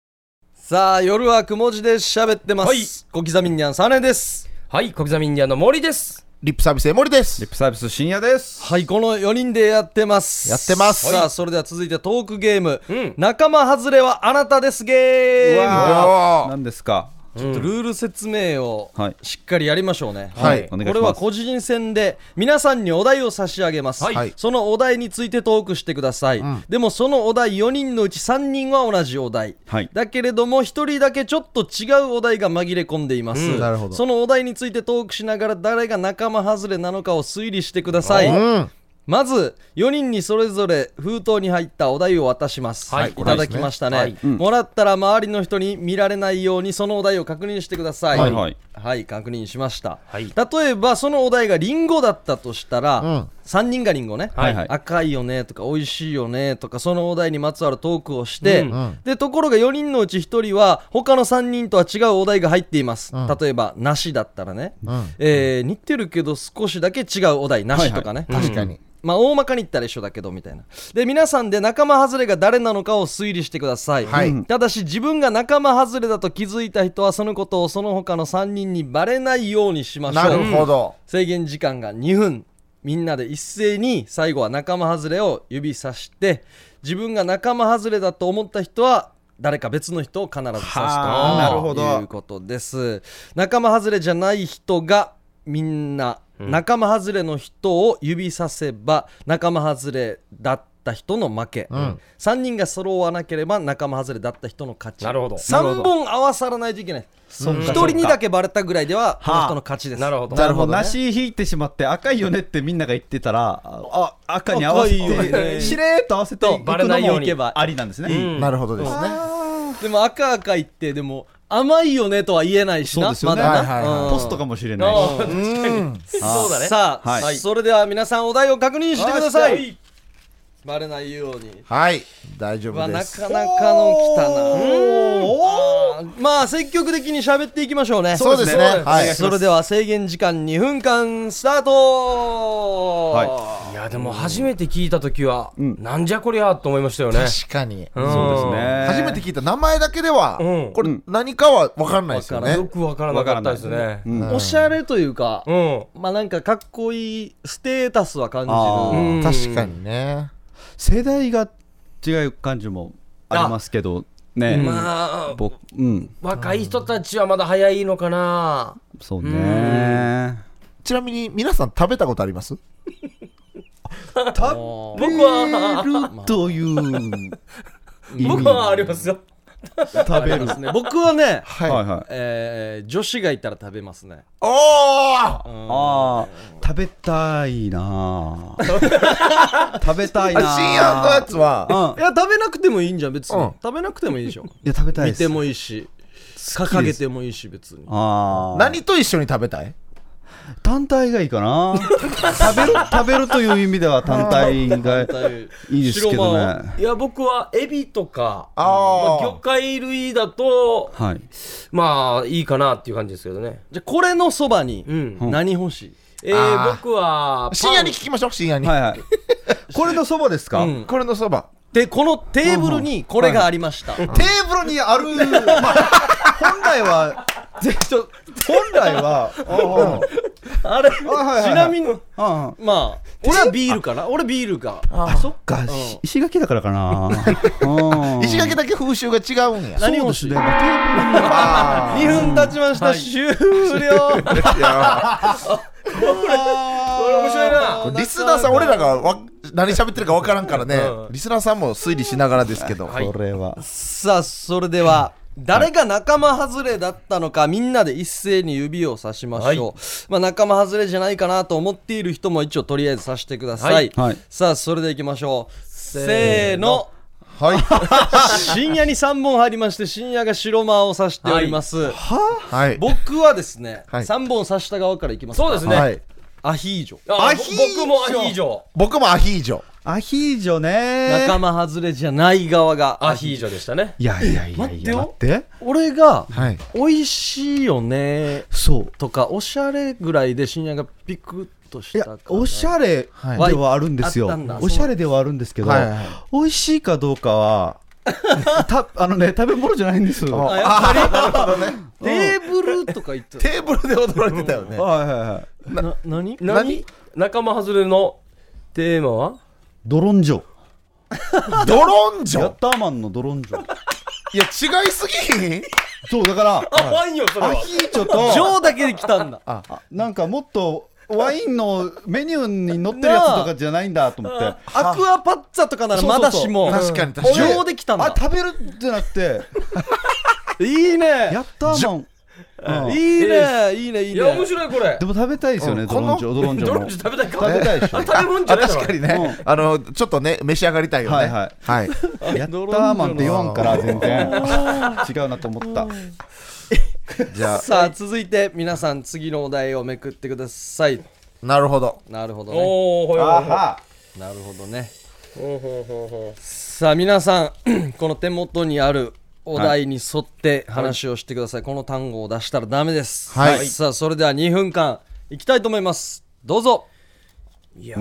さあ夜はくも字で喋ってます、はい。小刻みにゃんサネです。はい小刻みインディアンの森ですリップサービス江森です。リップサービス深夜です。はいこの4人でやってます。やってます。さあそれでは続いてトークゲーム、うん。仲間外れはあなたですゲーム。わ何ですか？ちょっとルール説明をはい。しっかりやりましょうね、はい。これは個人戦で皆さんにお題を差し上げます、はい。そのお題についてトークしてください、でもそのお題4人のうち3人は同じお題、はい。だけれども1人だけちょっと違うお題が紛れ込んでいます、うん。なるほど。そのお題についてトークしながら誰が仲間外れなのかを推理してください、うんまず4人にそれぞれ封筒に入ったお題を渡します、はい。い、ただきましたね、はい。もらったら周りの人に見られないようにそのお題を確認してください。はい。はい。はい。確認しました、はい。例えばそのお題がリンゴだったとしたら、うん3人がリンゴね、はいはい。赤いよねとか美味しいよねとかそのお題にまつわるトークをして、うん。でところが4人のうち1人は他の3人とは違うお題が入っています、例えば梨だったらね、うん。えー似てるけど少しだけ違うお題梨とかね、確かに。まあ大まかに言ったら一緒だけどみたいな。で皆さんで仲間外れが誰なのかを推理してください、はい。ただし自分が仲間外れだと気づいた人はそのことをその他の3人にバレないようにしましょなうるほど。制限時間が2分みんなで一斉に最後は仲間外れを指さして自分が仲間外れだと思った人は誰か別の人を必ず指すとはあなるほど。いうことです。仲間外れじゃない人がみんな仲間外れの人を指させば仲間外れだった人の負け、3人が揃わなければ仲間外れだった人の勝ち。なるほど。3本合わさらないといけない1人にだけバレたぐらいではこの人の勝ちです。なるほど。なるほど。なるほどね。梨引いてしまって赤いよねってみんなが言ってたら、あ、赤に合わせ赤いよね。て、しれーっと合わせてバレないように。ありなんですね。なるほどですね。でも赤赤言ってでも甘いよねとは言えないしな。まだな、はいはいはいうんポストかもしれない。し。そうだね。さあ、はい。それでは皆さんお題を確認してくださはいいバレないように。はい。大丈夫です。かなかの来たな。まあ積極的に喋っていきましょうね。そうですね。はい。それでは制限時間2分間スタート。い。やでも初めて聞いた時は、なんじゃこりゃと思いましたよね。確かに。うん。そうですね。初めて聞いた名前だけではうん。これ何かは分かんないですよね。わからよくわからなかったですね。うん。おしゃれというか、うん。まあなんかかっこいいステータスは感じる。確かにね世代が違う感じもありますけど、ね。まあ僕、うん。若い人たちはまだ早いのかなそうね。ちなみに皆さん食べたことあります？僕はるという僕はありますよ食べる。ですね。僕はね、ははいはい。えー女子がいたら食べますね。おー！ああ、食べたいなあ食べたいな深夜のやつは？うん。いや食べなくてもいいんじゃん別に、うん。食べなくてもいいでしょ。いや、食べたいです。見てもいいし掲げてもいいし別に。ああ。何と一緒に食べたい？単体がいいかな。食べる、食べるという意味では単体がいいですけどね。いや僕はエビとかあー。まあ魚介類だとはい。まあいいかなっていう感じですけどね。じゃあこれのそばにうん。何欲しい、えあー。ー僕は深夜に聞きましょう深夜に。はいはい。これのそばですか、うん。これのそば。でこのテーブルにこれがありました、テーブルにある、まあ、本来は、本来は、あれ、ちなみにまあ俺はビールかな。俺ビールかあ、そっか、し石垣だからかな。うん。石垣だけ風習が違うんや。何欲しいそうですね。まあテーブルに あ2分経ちました、終了。これ面白いな。リスナーさん俺らがわ何喋ってるか分からんからね、うん。リスナーさんも推理しながらですけど、はい。これは。さあそれでは誰が仲間外れだったのかみんなで一斉に指をさしましょう、まあ、仲間外れじゃないかなと思っている人も一応とりあえずさしてください、はい。はいさあそれでいきましょう。せーの。はい。深夜に3本入りまして深夜が白間を指しております、はい。僕はですね、はい。3本指した側からいきますか。そうですね、はい。アヒージョ。あアヒージョ僕もアヒージョ。僕もアヒージョアヒージョね。仲間外れじゃない側がアヒージョでしたね。いやいやいやいや、待ってよ。待って。俺がはい。美味しいよねそう。とかおしゃれぐらいで深夜がピクッとしいやたか、おしゃれではあるんですよ。おしゃれではあるんですけど、はいはい美味しいかどうかは、たあのね、食べ物じゃないんですよ。はいあ なるほどね。テーブルとか言ってた。テーブルで驚いてたよね。はいはい。な何？何？仲間外れのテーマは？ドロンジョ。ドロンジョ？ヤッターマンのドロンジョ。いや違いすぎひん？そう、だから、あワインよそれアはヒージョと、ジョーだけで来たんだあなんかもっとワインのメニューに載ってるやつとかじゃないんだと思って。アクアパッツァとかならまだしも確かに確かにジョーで来たんあだ食べるってなって、いいねヤッターマン。うん。いいね。いいねいいいや面ね白いこれ。でも食べたいですよね、うんドロンジョ、ドロンジョもドロンジ。ョ食べたいか。食べたいでしょ。あれ食べ物じゃないだろ確かにね、あのちょっとね召し上がりたいよね。はいはい。はい。ヤッターマンって言わんから全然。違うなと思った。じゃさあ続いて皆さん次のお題をめくってください。あなるほど。なるほどね。おおほいほなるほどね。ほうほうほうほさあ皆さん この手元にあるお題に沿って話をしてください、この単語を出したらダメです。はい。さあそれでは2分間いきたいと思います。どうぞ。ういや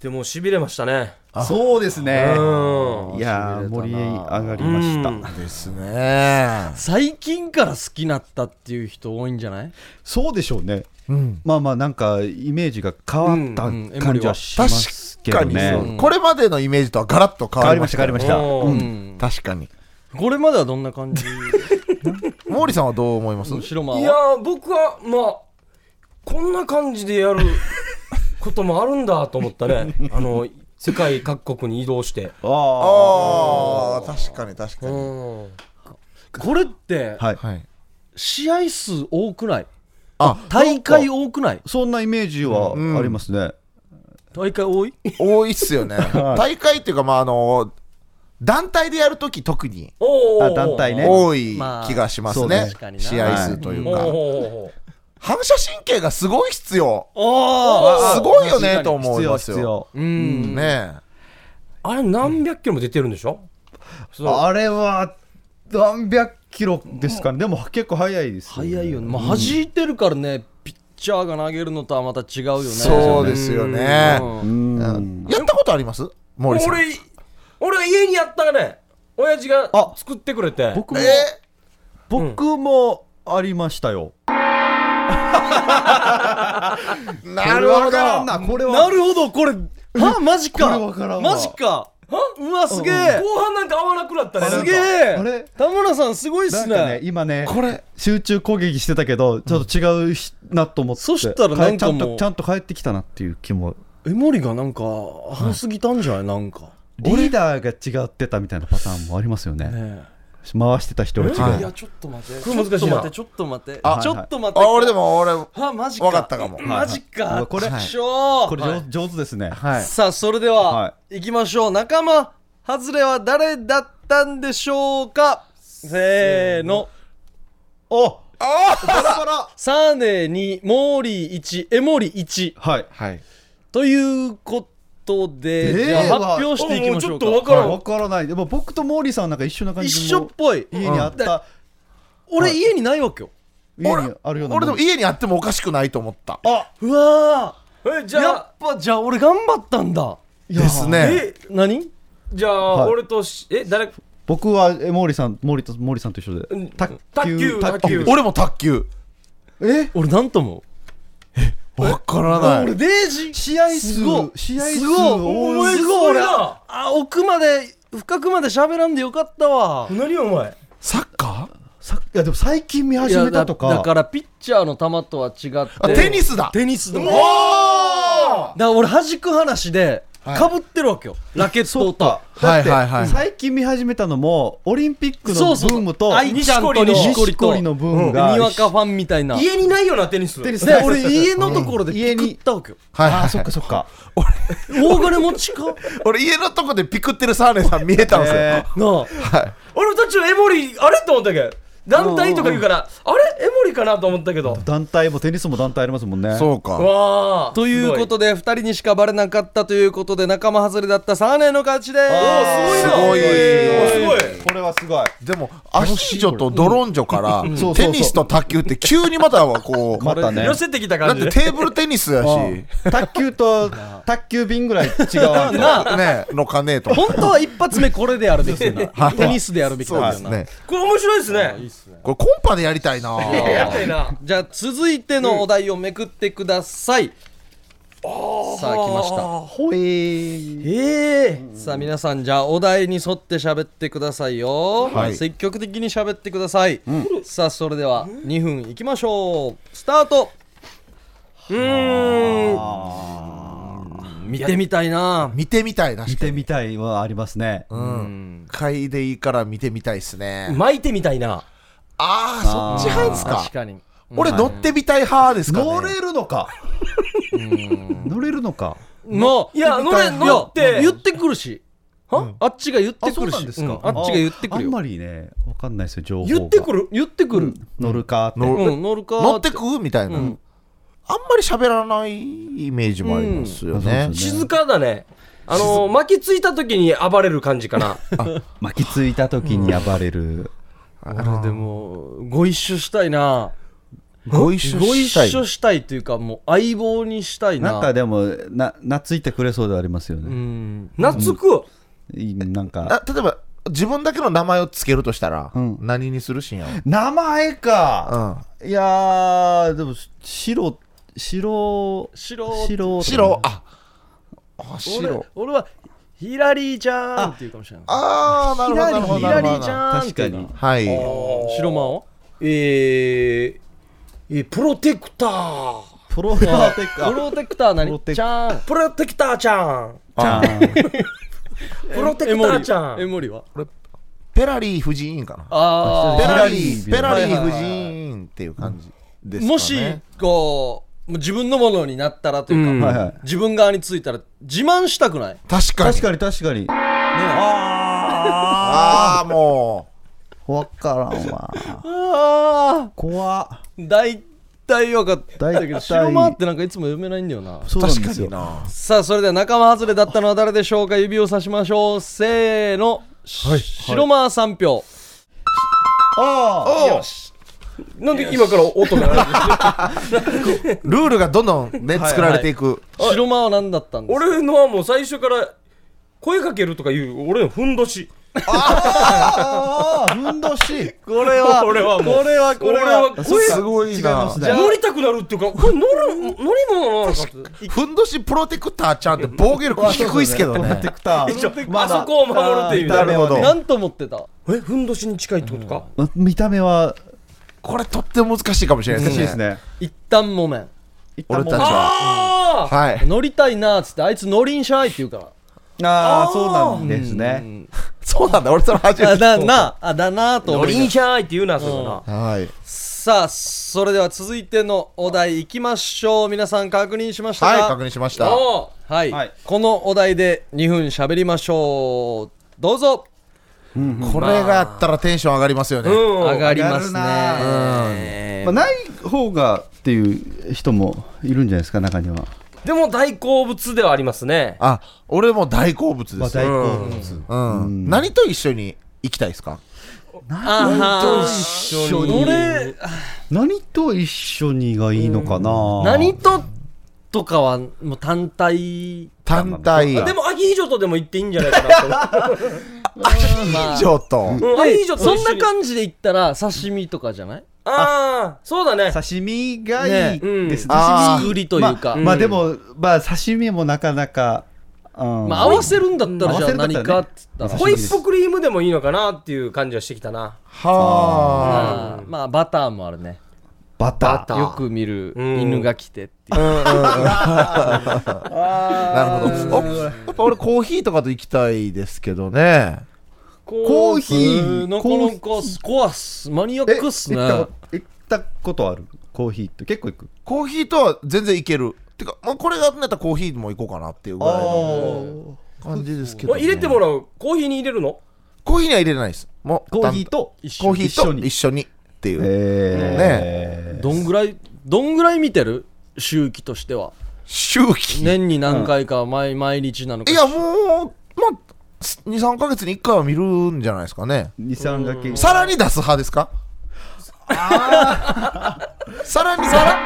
でもしびれましたね。そうですね。うん。いやー、盛り上がりました。うん。ですね。最近から好きになったっていう人多いんじゃない？そうでしょうね。うん。まあまあ、なんかイメージが変わったうん。うん感じはしますけど確かにそう、ね。これまでのイメージとはガラッと変変わりました、わりました変わりました。うん。確かにこれまではどんな感じ？毛利さんはどう思います？白間いや僕はまあこんな感じでやる こともあるんだと思ったね。あの世界各国に移動して。あああ確かに確かうにん。これってあはい。はい。試合数多くない？あ大会多くない？そんなイメージはありますね、大会多い？多いっすよね。大会っていうかまああの団体でやるとき特に。おー。あ団体ね。多い気がしますね。試合数というか。反射神経がすごい必要。あすごいよねと思必要いますよ。必要うん。ね。あれ何百キロも出てるんでしょ？そう。あれは何百キロですかね。でも結構速いですよね。早いよね、まあ、弾いてるからね、ピッチャーが投げるのとはまた違うよね。そうですよね。うん。うん。やったことあります？森さん。俺俺は家にやったらね親父があ作ってくれて。僕もえ？僕もありましたよ、ー なるほど。なこれなるほどこれ。はマジか。これわからんわ。マジか。うわすげえ。後半なんか合わなくなったねすげえ。あれ？田村さんすごいっすね。ね今ねこれ。集中攻撃してたけどちょっと違うしなと思って。そしたらなんかもうちゃんとちゃんと帰ってきたなっていう気も。江森がなんか早すぎたんじゃない？なんかリーダーが違ってたみたいなパターンもありますよね。ね回してた人が違う、はいいやちょっと待って。これ難しいな。ちょっと待ってちょっと待って。あちょっと待って。あ俺でも俺はマジか。わかったかも。マジか。これこれ上,、上手ですね。はい。さあそれでは、、はい。きましょう。仲間外れは誰だったんでしょうか？せーの。お！ああバラバラ。サーネー2モーリー1エモリ1はい。はい。ということで、えーじゃあ発表していきましょうか。もうちょっとわからん。わからない。でも僕とモーリーさんなんか一緒な感じ一緒っぽい。家にあった、俺家にないわけよ。家にあるような俺でも家にあってもおかしくないと思った。あ。うわえじゃあーやっぱじゃあ俺頑張ったんだ。ですね。え何？じゃあ、はい。俺としえ誰？僕はえモーリーさんモーリーとモーリーさんと一緒で。うん。卓卓球卓球。俺も卓球。え？俺なんと思わからうない。俺デージ試合数すごい。試合数すごい。多いお前すごい。俺なあ奥まで深くまで喋らんでよかったわ。何お前。サッカー？さいやでも最近見始めたとか。だだからピッチャーの球とは違って。あテニスだ。テニスでもだから俺弾く話ではいかぶってるわけよ。ラケットとだってはいはい最近見始めたのもオリンピックのブームと錦織の。ブームが。にわかファンみたいな。家にないよなテニス。テニス。で俺家のところでピクったわけよ。はいはいあそっかそっか。大金持ちか？俺家のとこでピクってるサーネさん見えたんですよ、えなあ。はい。俺たちのエモリあれ？と思ったけ。ど団体とか言うからあれ？エモリかなと思ったけど。団体もテニスも団体ありますもんね。そうか。わあということで2人にしかバレなかったということで仲間外れだったサーネの勝ちです。すごいすごい。これはすごい。でもアシ女とドロンジョからテニスと卓球って急にまたはこう またね。寄せてきただってテーブルテニスやし。卓球と 卓球瓶ぐらい違うなあ。ねのかねえと。本当は一発目これでやるべきだな。テニスでやるべきだよなこれ面白いですねこれコンパでやりたいな。やったいな。じゃあ続いてのお題をめくってください、さあ来ました。ほえー。ええさあ皆さんじゃあお題に沿って喋ってくださいよ、はい。積極的に喋ってください、さあそれでは2分いきましょう。スタート。うーん。見てみたいな。見てみたいな。見てみたいはありますね。うん。回でいいから見てみたいっすね。巻いてみたいなああそっち派ですか？確かに。俺乗ってみたい派ですかね？乗れるのか？乗れるのか？のいや乗れい。乗って。や言ってくるし。あっちが言ってくるし。あっちが言ってくるよ。あんまりねわかんないですよ情報が。言ってくる？言ってくる。乗るかって。乗うん。乗るか乗ってく？みたいな、うん。あんまり喋らないイメージもありますよね、うん。静かだね。あの巻きついた時に暴れる感じかな。巻きついた時に暴れる俺でもご一緒したいな。ご一緒ご一したい。緒したいというかもう相棒にしたいな。なんかでもな懐いてくれそうではありますようねん。懐く。いいなんか。あ例えば自分だけの名前をつけるとしたら、うん。何にするしんや名前か。ういやーでも白白白白ん白。ああ俺白俺はヒラリーちゃんっていうかもしれない。ああなるほどヒラリーちゃんっていう確かに。はい。白魔王えー、えープロテクター。プロテクタプロテクター何？プロテクちゃんプロテクターちゃん。あ プロテクターちゃん。エモリは？ペラリー夫人かな。あペラペラリーリーペラリー夫人っていう感じですかね。あもしこ自分のものになったらというか、うん。はいはい。自分側についたら自慢したくない？確かに。確かに確かに。ああもわからんわあ怖大体分かったけど大体。白間ってなんかいつも読めないんだよな。う確かそうなんですよ。にな。さあそれでは仲間外れだったのは誰でしょうか？指をさしましょう。せーの、し白間3票。あおうなんで今から音が ルールがどんどんね作られていく。白間は何だったんですか？俺のはもう最初から声かけるとかいう俺のふんどし。ああふんどし。これはこれはこれはこれはすごいな。乗りたくなるっていうかこれ乗る乗り物なのかふんどしプロテクターちゃんって防御力低いっすけどプロテねクター。あそこを守るっていう。なるほど。何と思ってた？えふんどしに近いってことか？見た目はこれとっても難しいかもしれない難ですね。しいですね。一旦もめん俺たちは。はい。乗りたいなーっつってあいつ乗りんしゃいって言うから。ああそうなんですね。そうなんだ。俺それ初めてあだなあだなと乗り思いなんしゃーいって言うなそれなはい。さあそれでは続いてのお題いきましょう。皆さん確認しましたか？はい確認しました。このお題で2分喋りましょう。どうぞこれがあったらテンション上がりますよね。うん。上がります上がねまあない方がっていう人もいるんじゃないですか中には。でも大好物ではありますね。あ俺も大好物です。大好うん。物うん。何と一緒に行きたいですか？あは一緒に？俺何と一緒にがいいのかな？何ととかはもう単体。単体。でもアヒージョとでも言っていいんじゃないかなと まあ。ちょっと。うん。アヒージョと。そんな感じで言ったら刺身とかじゃない？ああそうだね。刺身がいいです、ね。作りというか、まあ、まあでも、まあ刺身もなかなか、うん。まあ合わせるんだったらじゃあ何かっつったら、ホイップクリームでもいいのかなっていう感じはしてきたな。はまあまあバターもあるねバター。ター。よく見るうん。犬が来てっていう、あなるほど。おやっぱ俺コーヒーとかと行きたいですけどね。コーヒーなかなかコアスマニアックっすね。行った行ったことある？コーヒーって結構行く？コーヒーとは全然いける。てか、まあ、これがねったらコーヒーも行こうかなっていうぐらいの感じですけど、お入れてもらう？コーヒーに入れるの？コーヒーには入れないです。もうコーヒーと一コーヒーと一緒に。一緒にっていう、えどんぐらいどんぐらい見てる？周期としては。周期、年に何回か毎,、毎日なのか。いやもうまあ23か月に1回は見るんじゃないですかね。ー、23だけさらに出す派ですか？さらにさら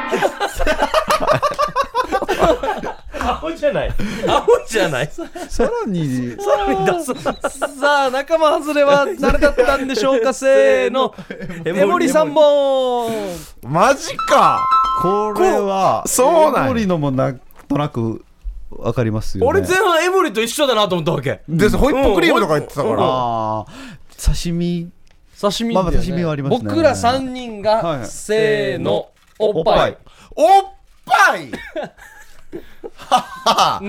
アホじゃない。アホじゃない。さらに。さあ仲間外れは誰だったんでしょうか？せーの。エモリ3本マジか。これは。そうなんや。森のもなんとなくわかりますよね。俺前半エモリと一緒だなと思ったわけ。です。ホイップクリームとか言ってたから、ああ刺身。刺身。ねまあ刺身はありますね。僕ら3人が、はい。はいせーの。おっぱい。おっぱい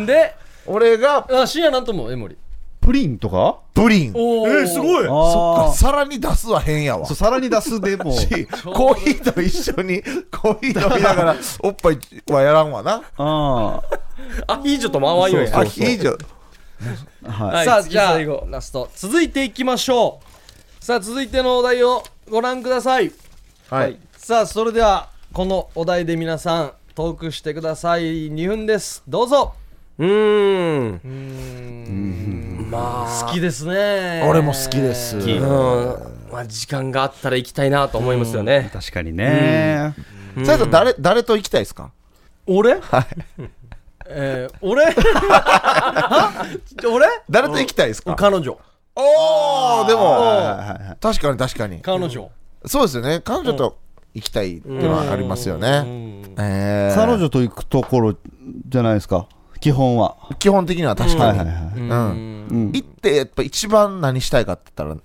で俺があ深夜なんともエモリプリンとか？プリン。おえーすごい。そっあかさらに出すは変やわ。そうさらに出すでも。しコーヒーと一緒に コーヒー飲みながら おっぱいはやらんわな。あアヒージョとも合わんよやあいいじゃんあはいはい。次さあじゃあ最後ラスト。続いていきましょう。さあ続いてのお題をご覧ください。はい。さあそれではこのお題で皆さんトークしてください。2分です。どうぞ。うーん。好きですね。俺も好きです。うん。まあ時間があったら行きたいなと思いますよね。確かにね。それと誰誰と行きたいですか？俺？えー、俺？俺？誰と行きたいですか？彼女。おおでも。はいはいはい確かに確かに。彼女。そうですよね。彼女と行きたいっていうのはありますよね。えー。彼女と行くところじゃないですか？基本は。基本的には確かに。はいはいはい。うん。うん。行ってやっぱ一番何したいかって言ったら。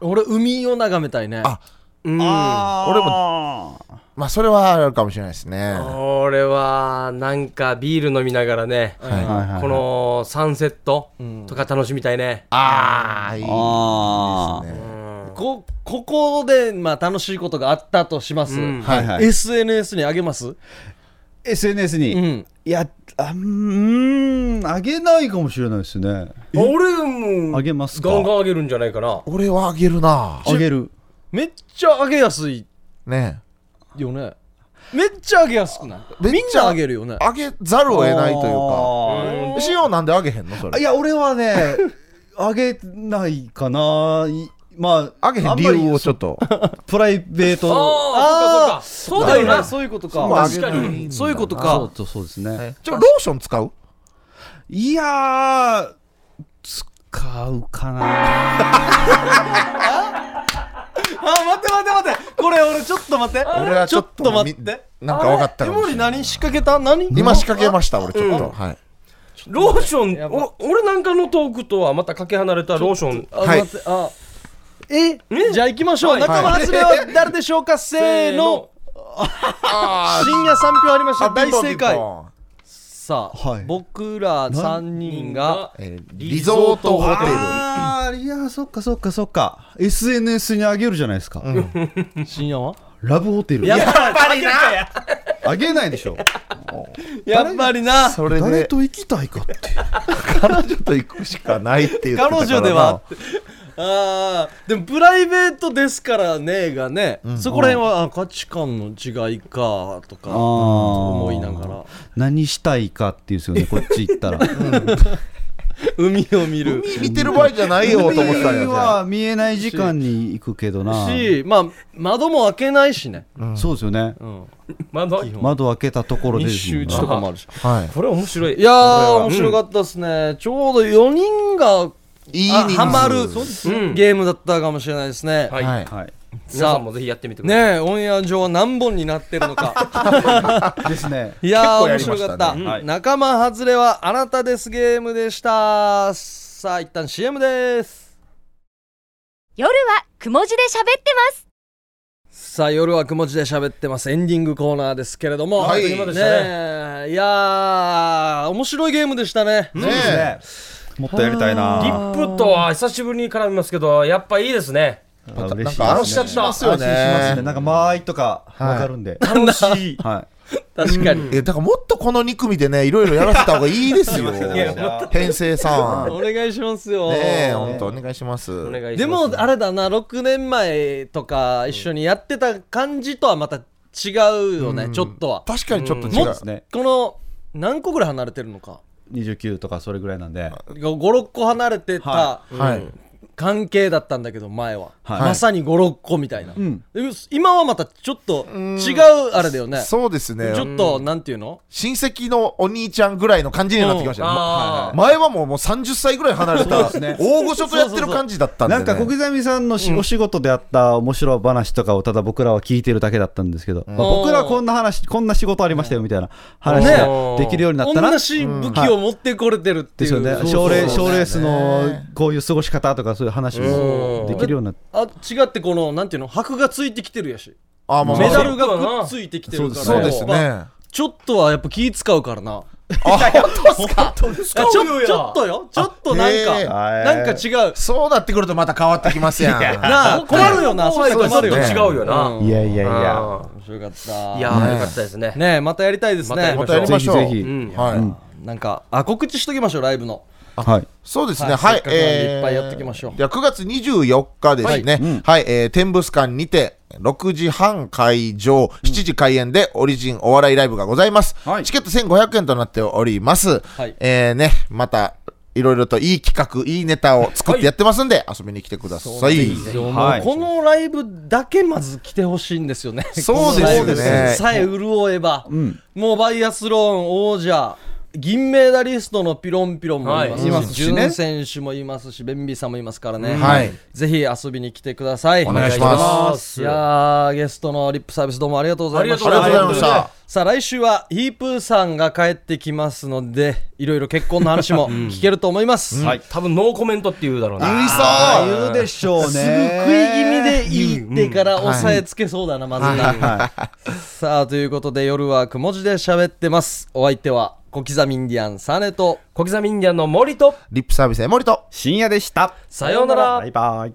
俺海を眺めたいね。あ。うん。あ俺もまあそれはあるかもしれないですね。俺はなんかビール飲みながらね、はい。はいはいはい。このサンセットんとか楽しみたいね、ああいいあですねこここで、まあ、楽しいことがあったとします、うん。はい。はい SNS にあげます？SNS に、うん。いやあんあげないかもしれないですね。俺もあげますか？ガンガンあげるんじゃないかな。俺はあげるな。あげる。めっちゃあげやすい。ね。よね。めっちゃあげやすくない？めっちゃみんなあげるよね。あげざるを得ないというあかしおなんであげへんの？それ。ーいや俺はね あげないかな。いまああげへん理由をちょっと。プライベート。ああそうかそうか。そうだよな、はいそういうことか。確か。にそういうことそかうそうそうですね。ちょローション使う？いやー使うかな あ待って待って待って。これ俺ちょっと待って。俺はちょっと待って。なんか分かったえかもしれない。仕掛けた？何？今仕掛けました俺ちょっと。はい。ローションお俺なんかのトークとはまたかけ離れたローション。あ、はい。待ってあえじゃあ行きましょう、はい。仲間外れは誰でしょうか、せーの。深夜3票ありました。大正解。さあ、はい。僕ら3人がえーリゾートホテル。あーいやそっかそっかそっか。SNS にあげるじゃないですか、深夜は？ラブホテル。やっぱりな。あげないでしょ。やっぱりな。それで誰と行きたいかって。彼女と行くしかないって言ってたからな。彼女ではあーでもプライベートですからねがね、そこら辺はあ価値観の違いかとか思思いながら。何したいかっていうんですよねこっち行ったら。海を見る。海見てる場合じゃないよと思ってたんや海は見えない時間に行くけどな。しまあ窓も開けないしね、そうですよね。うん、窓？窓開けたところで密集地とかもあるし。はい。これ面白い。いやー面白かったですね、ちょうど4人がいいハマるうん。ゲームだったかもしれないですね、はい、はい。はい。皆さんもぜひやってみてください、ねえオンエア上は何本になってるのか。ですね。いやー面白かった、したねはい。仲間外れはあなたですゲームでした。さあ一旦 CM です。夜はくも字で喋ってます。さあ夜はくも字で喋ってます。エンディングコーナーですけれども、はい。今でしたね。ねえ。いやー面白いゲームでしたね、ねそうですねもっとやりたいな。リップとは久しぶりに絡みますけどやっぱいいですね。あ嬉しいなんかですね。安心しますよ安心しますね。ねなんか間合いとかわかるんで。楽しい。は確かに、えだからもっとこの2組でねいろいろやらせた方がいいですよ。や編成さん。お願いしますよ、ねえ本当お願いします。お願いします。でもあれだな6年前とか一緒にやってた感じとはまた違うよね、ちょっとは。確かにちょっと違う。ですねこの何個ぐらい離れてるのか29とかそれぐらいなんで。56個離れてた。ははい関係だったんだけど前は、はい。まさに56個みたいな、ん。で今はまたちょっと違うあれだよね。そうですね。ちょっとなんていうの？親戚のお兄ちゃんぐらいの感じになってきましたねあー前はもうもう30歳ぐらい離れたね。大御所とやってる感じだったんで、ね、なんか小刻みさんのし、お仕事であった面白い話とかをただ僕らは聞いてるだけだったんですけど、まあ僕らはこんな話こんな仕事ありましたよみたいな話ねができるようになったな、同じ武器を持ってこれてるっていう、ですよね。賞レそう賞レースのこういう過ごし方とかそういう話もできるようになってあ違ってこのなんていうの？箔がついてきてるやし。あまあまあ。メダルがくっついてきてるから。そうですね。やっぱちょっとはやっぱ気使うからな。あ本当ですか？ちょちょっとよ。ちょっとなんかなんか違う。そうなってくるとまた変わってきますやん。なあ困るよな。そういうとの困るよ違うよな、うん。いやいやいや。あ面白かった。ーいやねーよかったですね。ねえまたやりたいですね。またやりましょう。ぜひぜひ。うん。はい、なんかあ告知しときましょうライブのはい。そうですね、はいはい。せっかくなんでいっぱいやっていきましょう。じゃあ9月24日ですね、はい、えー天物館にて、6時半会場、7時開演でオリジンお笑いライブがございます。はい。チケット1500円となっております。はい。えーね、また、いろいろといい企画、いいネタを作ってやってますんで、遊びに来てください。もうはい。このライブだけまず来てほしいんですよね。そうですね。さえ潤えば、もうバイアスローン王者、銀メダリストのピロンピロンもいます。し、はい。ジュン選手もいますし、ベンビーさんもいますからね。はい。ぜひ遊びに来てください。お願いします。いやーゲストのリップサービスどうもありがとうございました。ありがとうございました。さあ来週はヒープーさんが帰ってきますので、いろいろ結婚の話も 聞けると思います、はい。多分ノーコメントって言うだろうな言いそうあ言うでしょうね。すぐ食い気味で言ってから押さえつけそうだな、まずな、さあということで夜はくも字で喋ってます。お相手は小刻みインディアンサネと小刻みインディアンの森とリップサービスエモリと。深夜でした。さようなら。バイバイ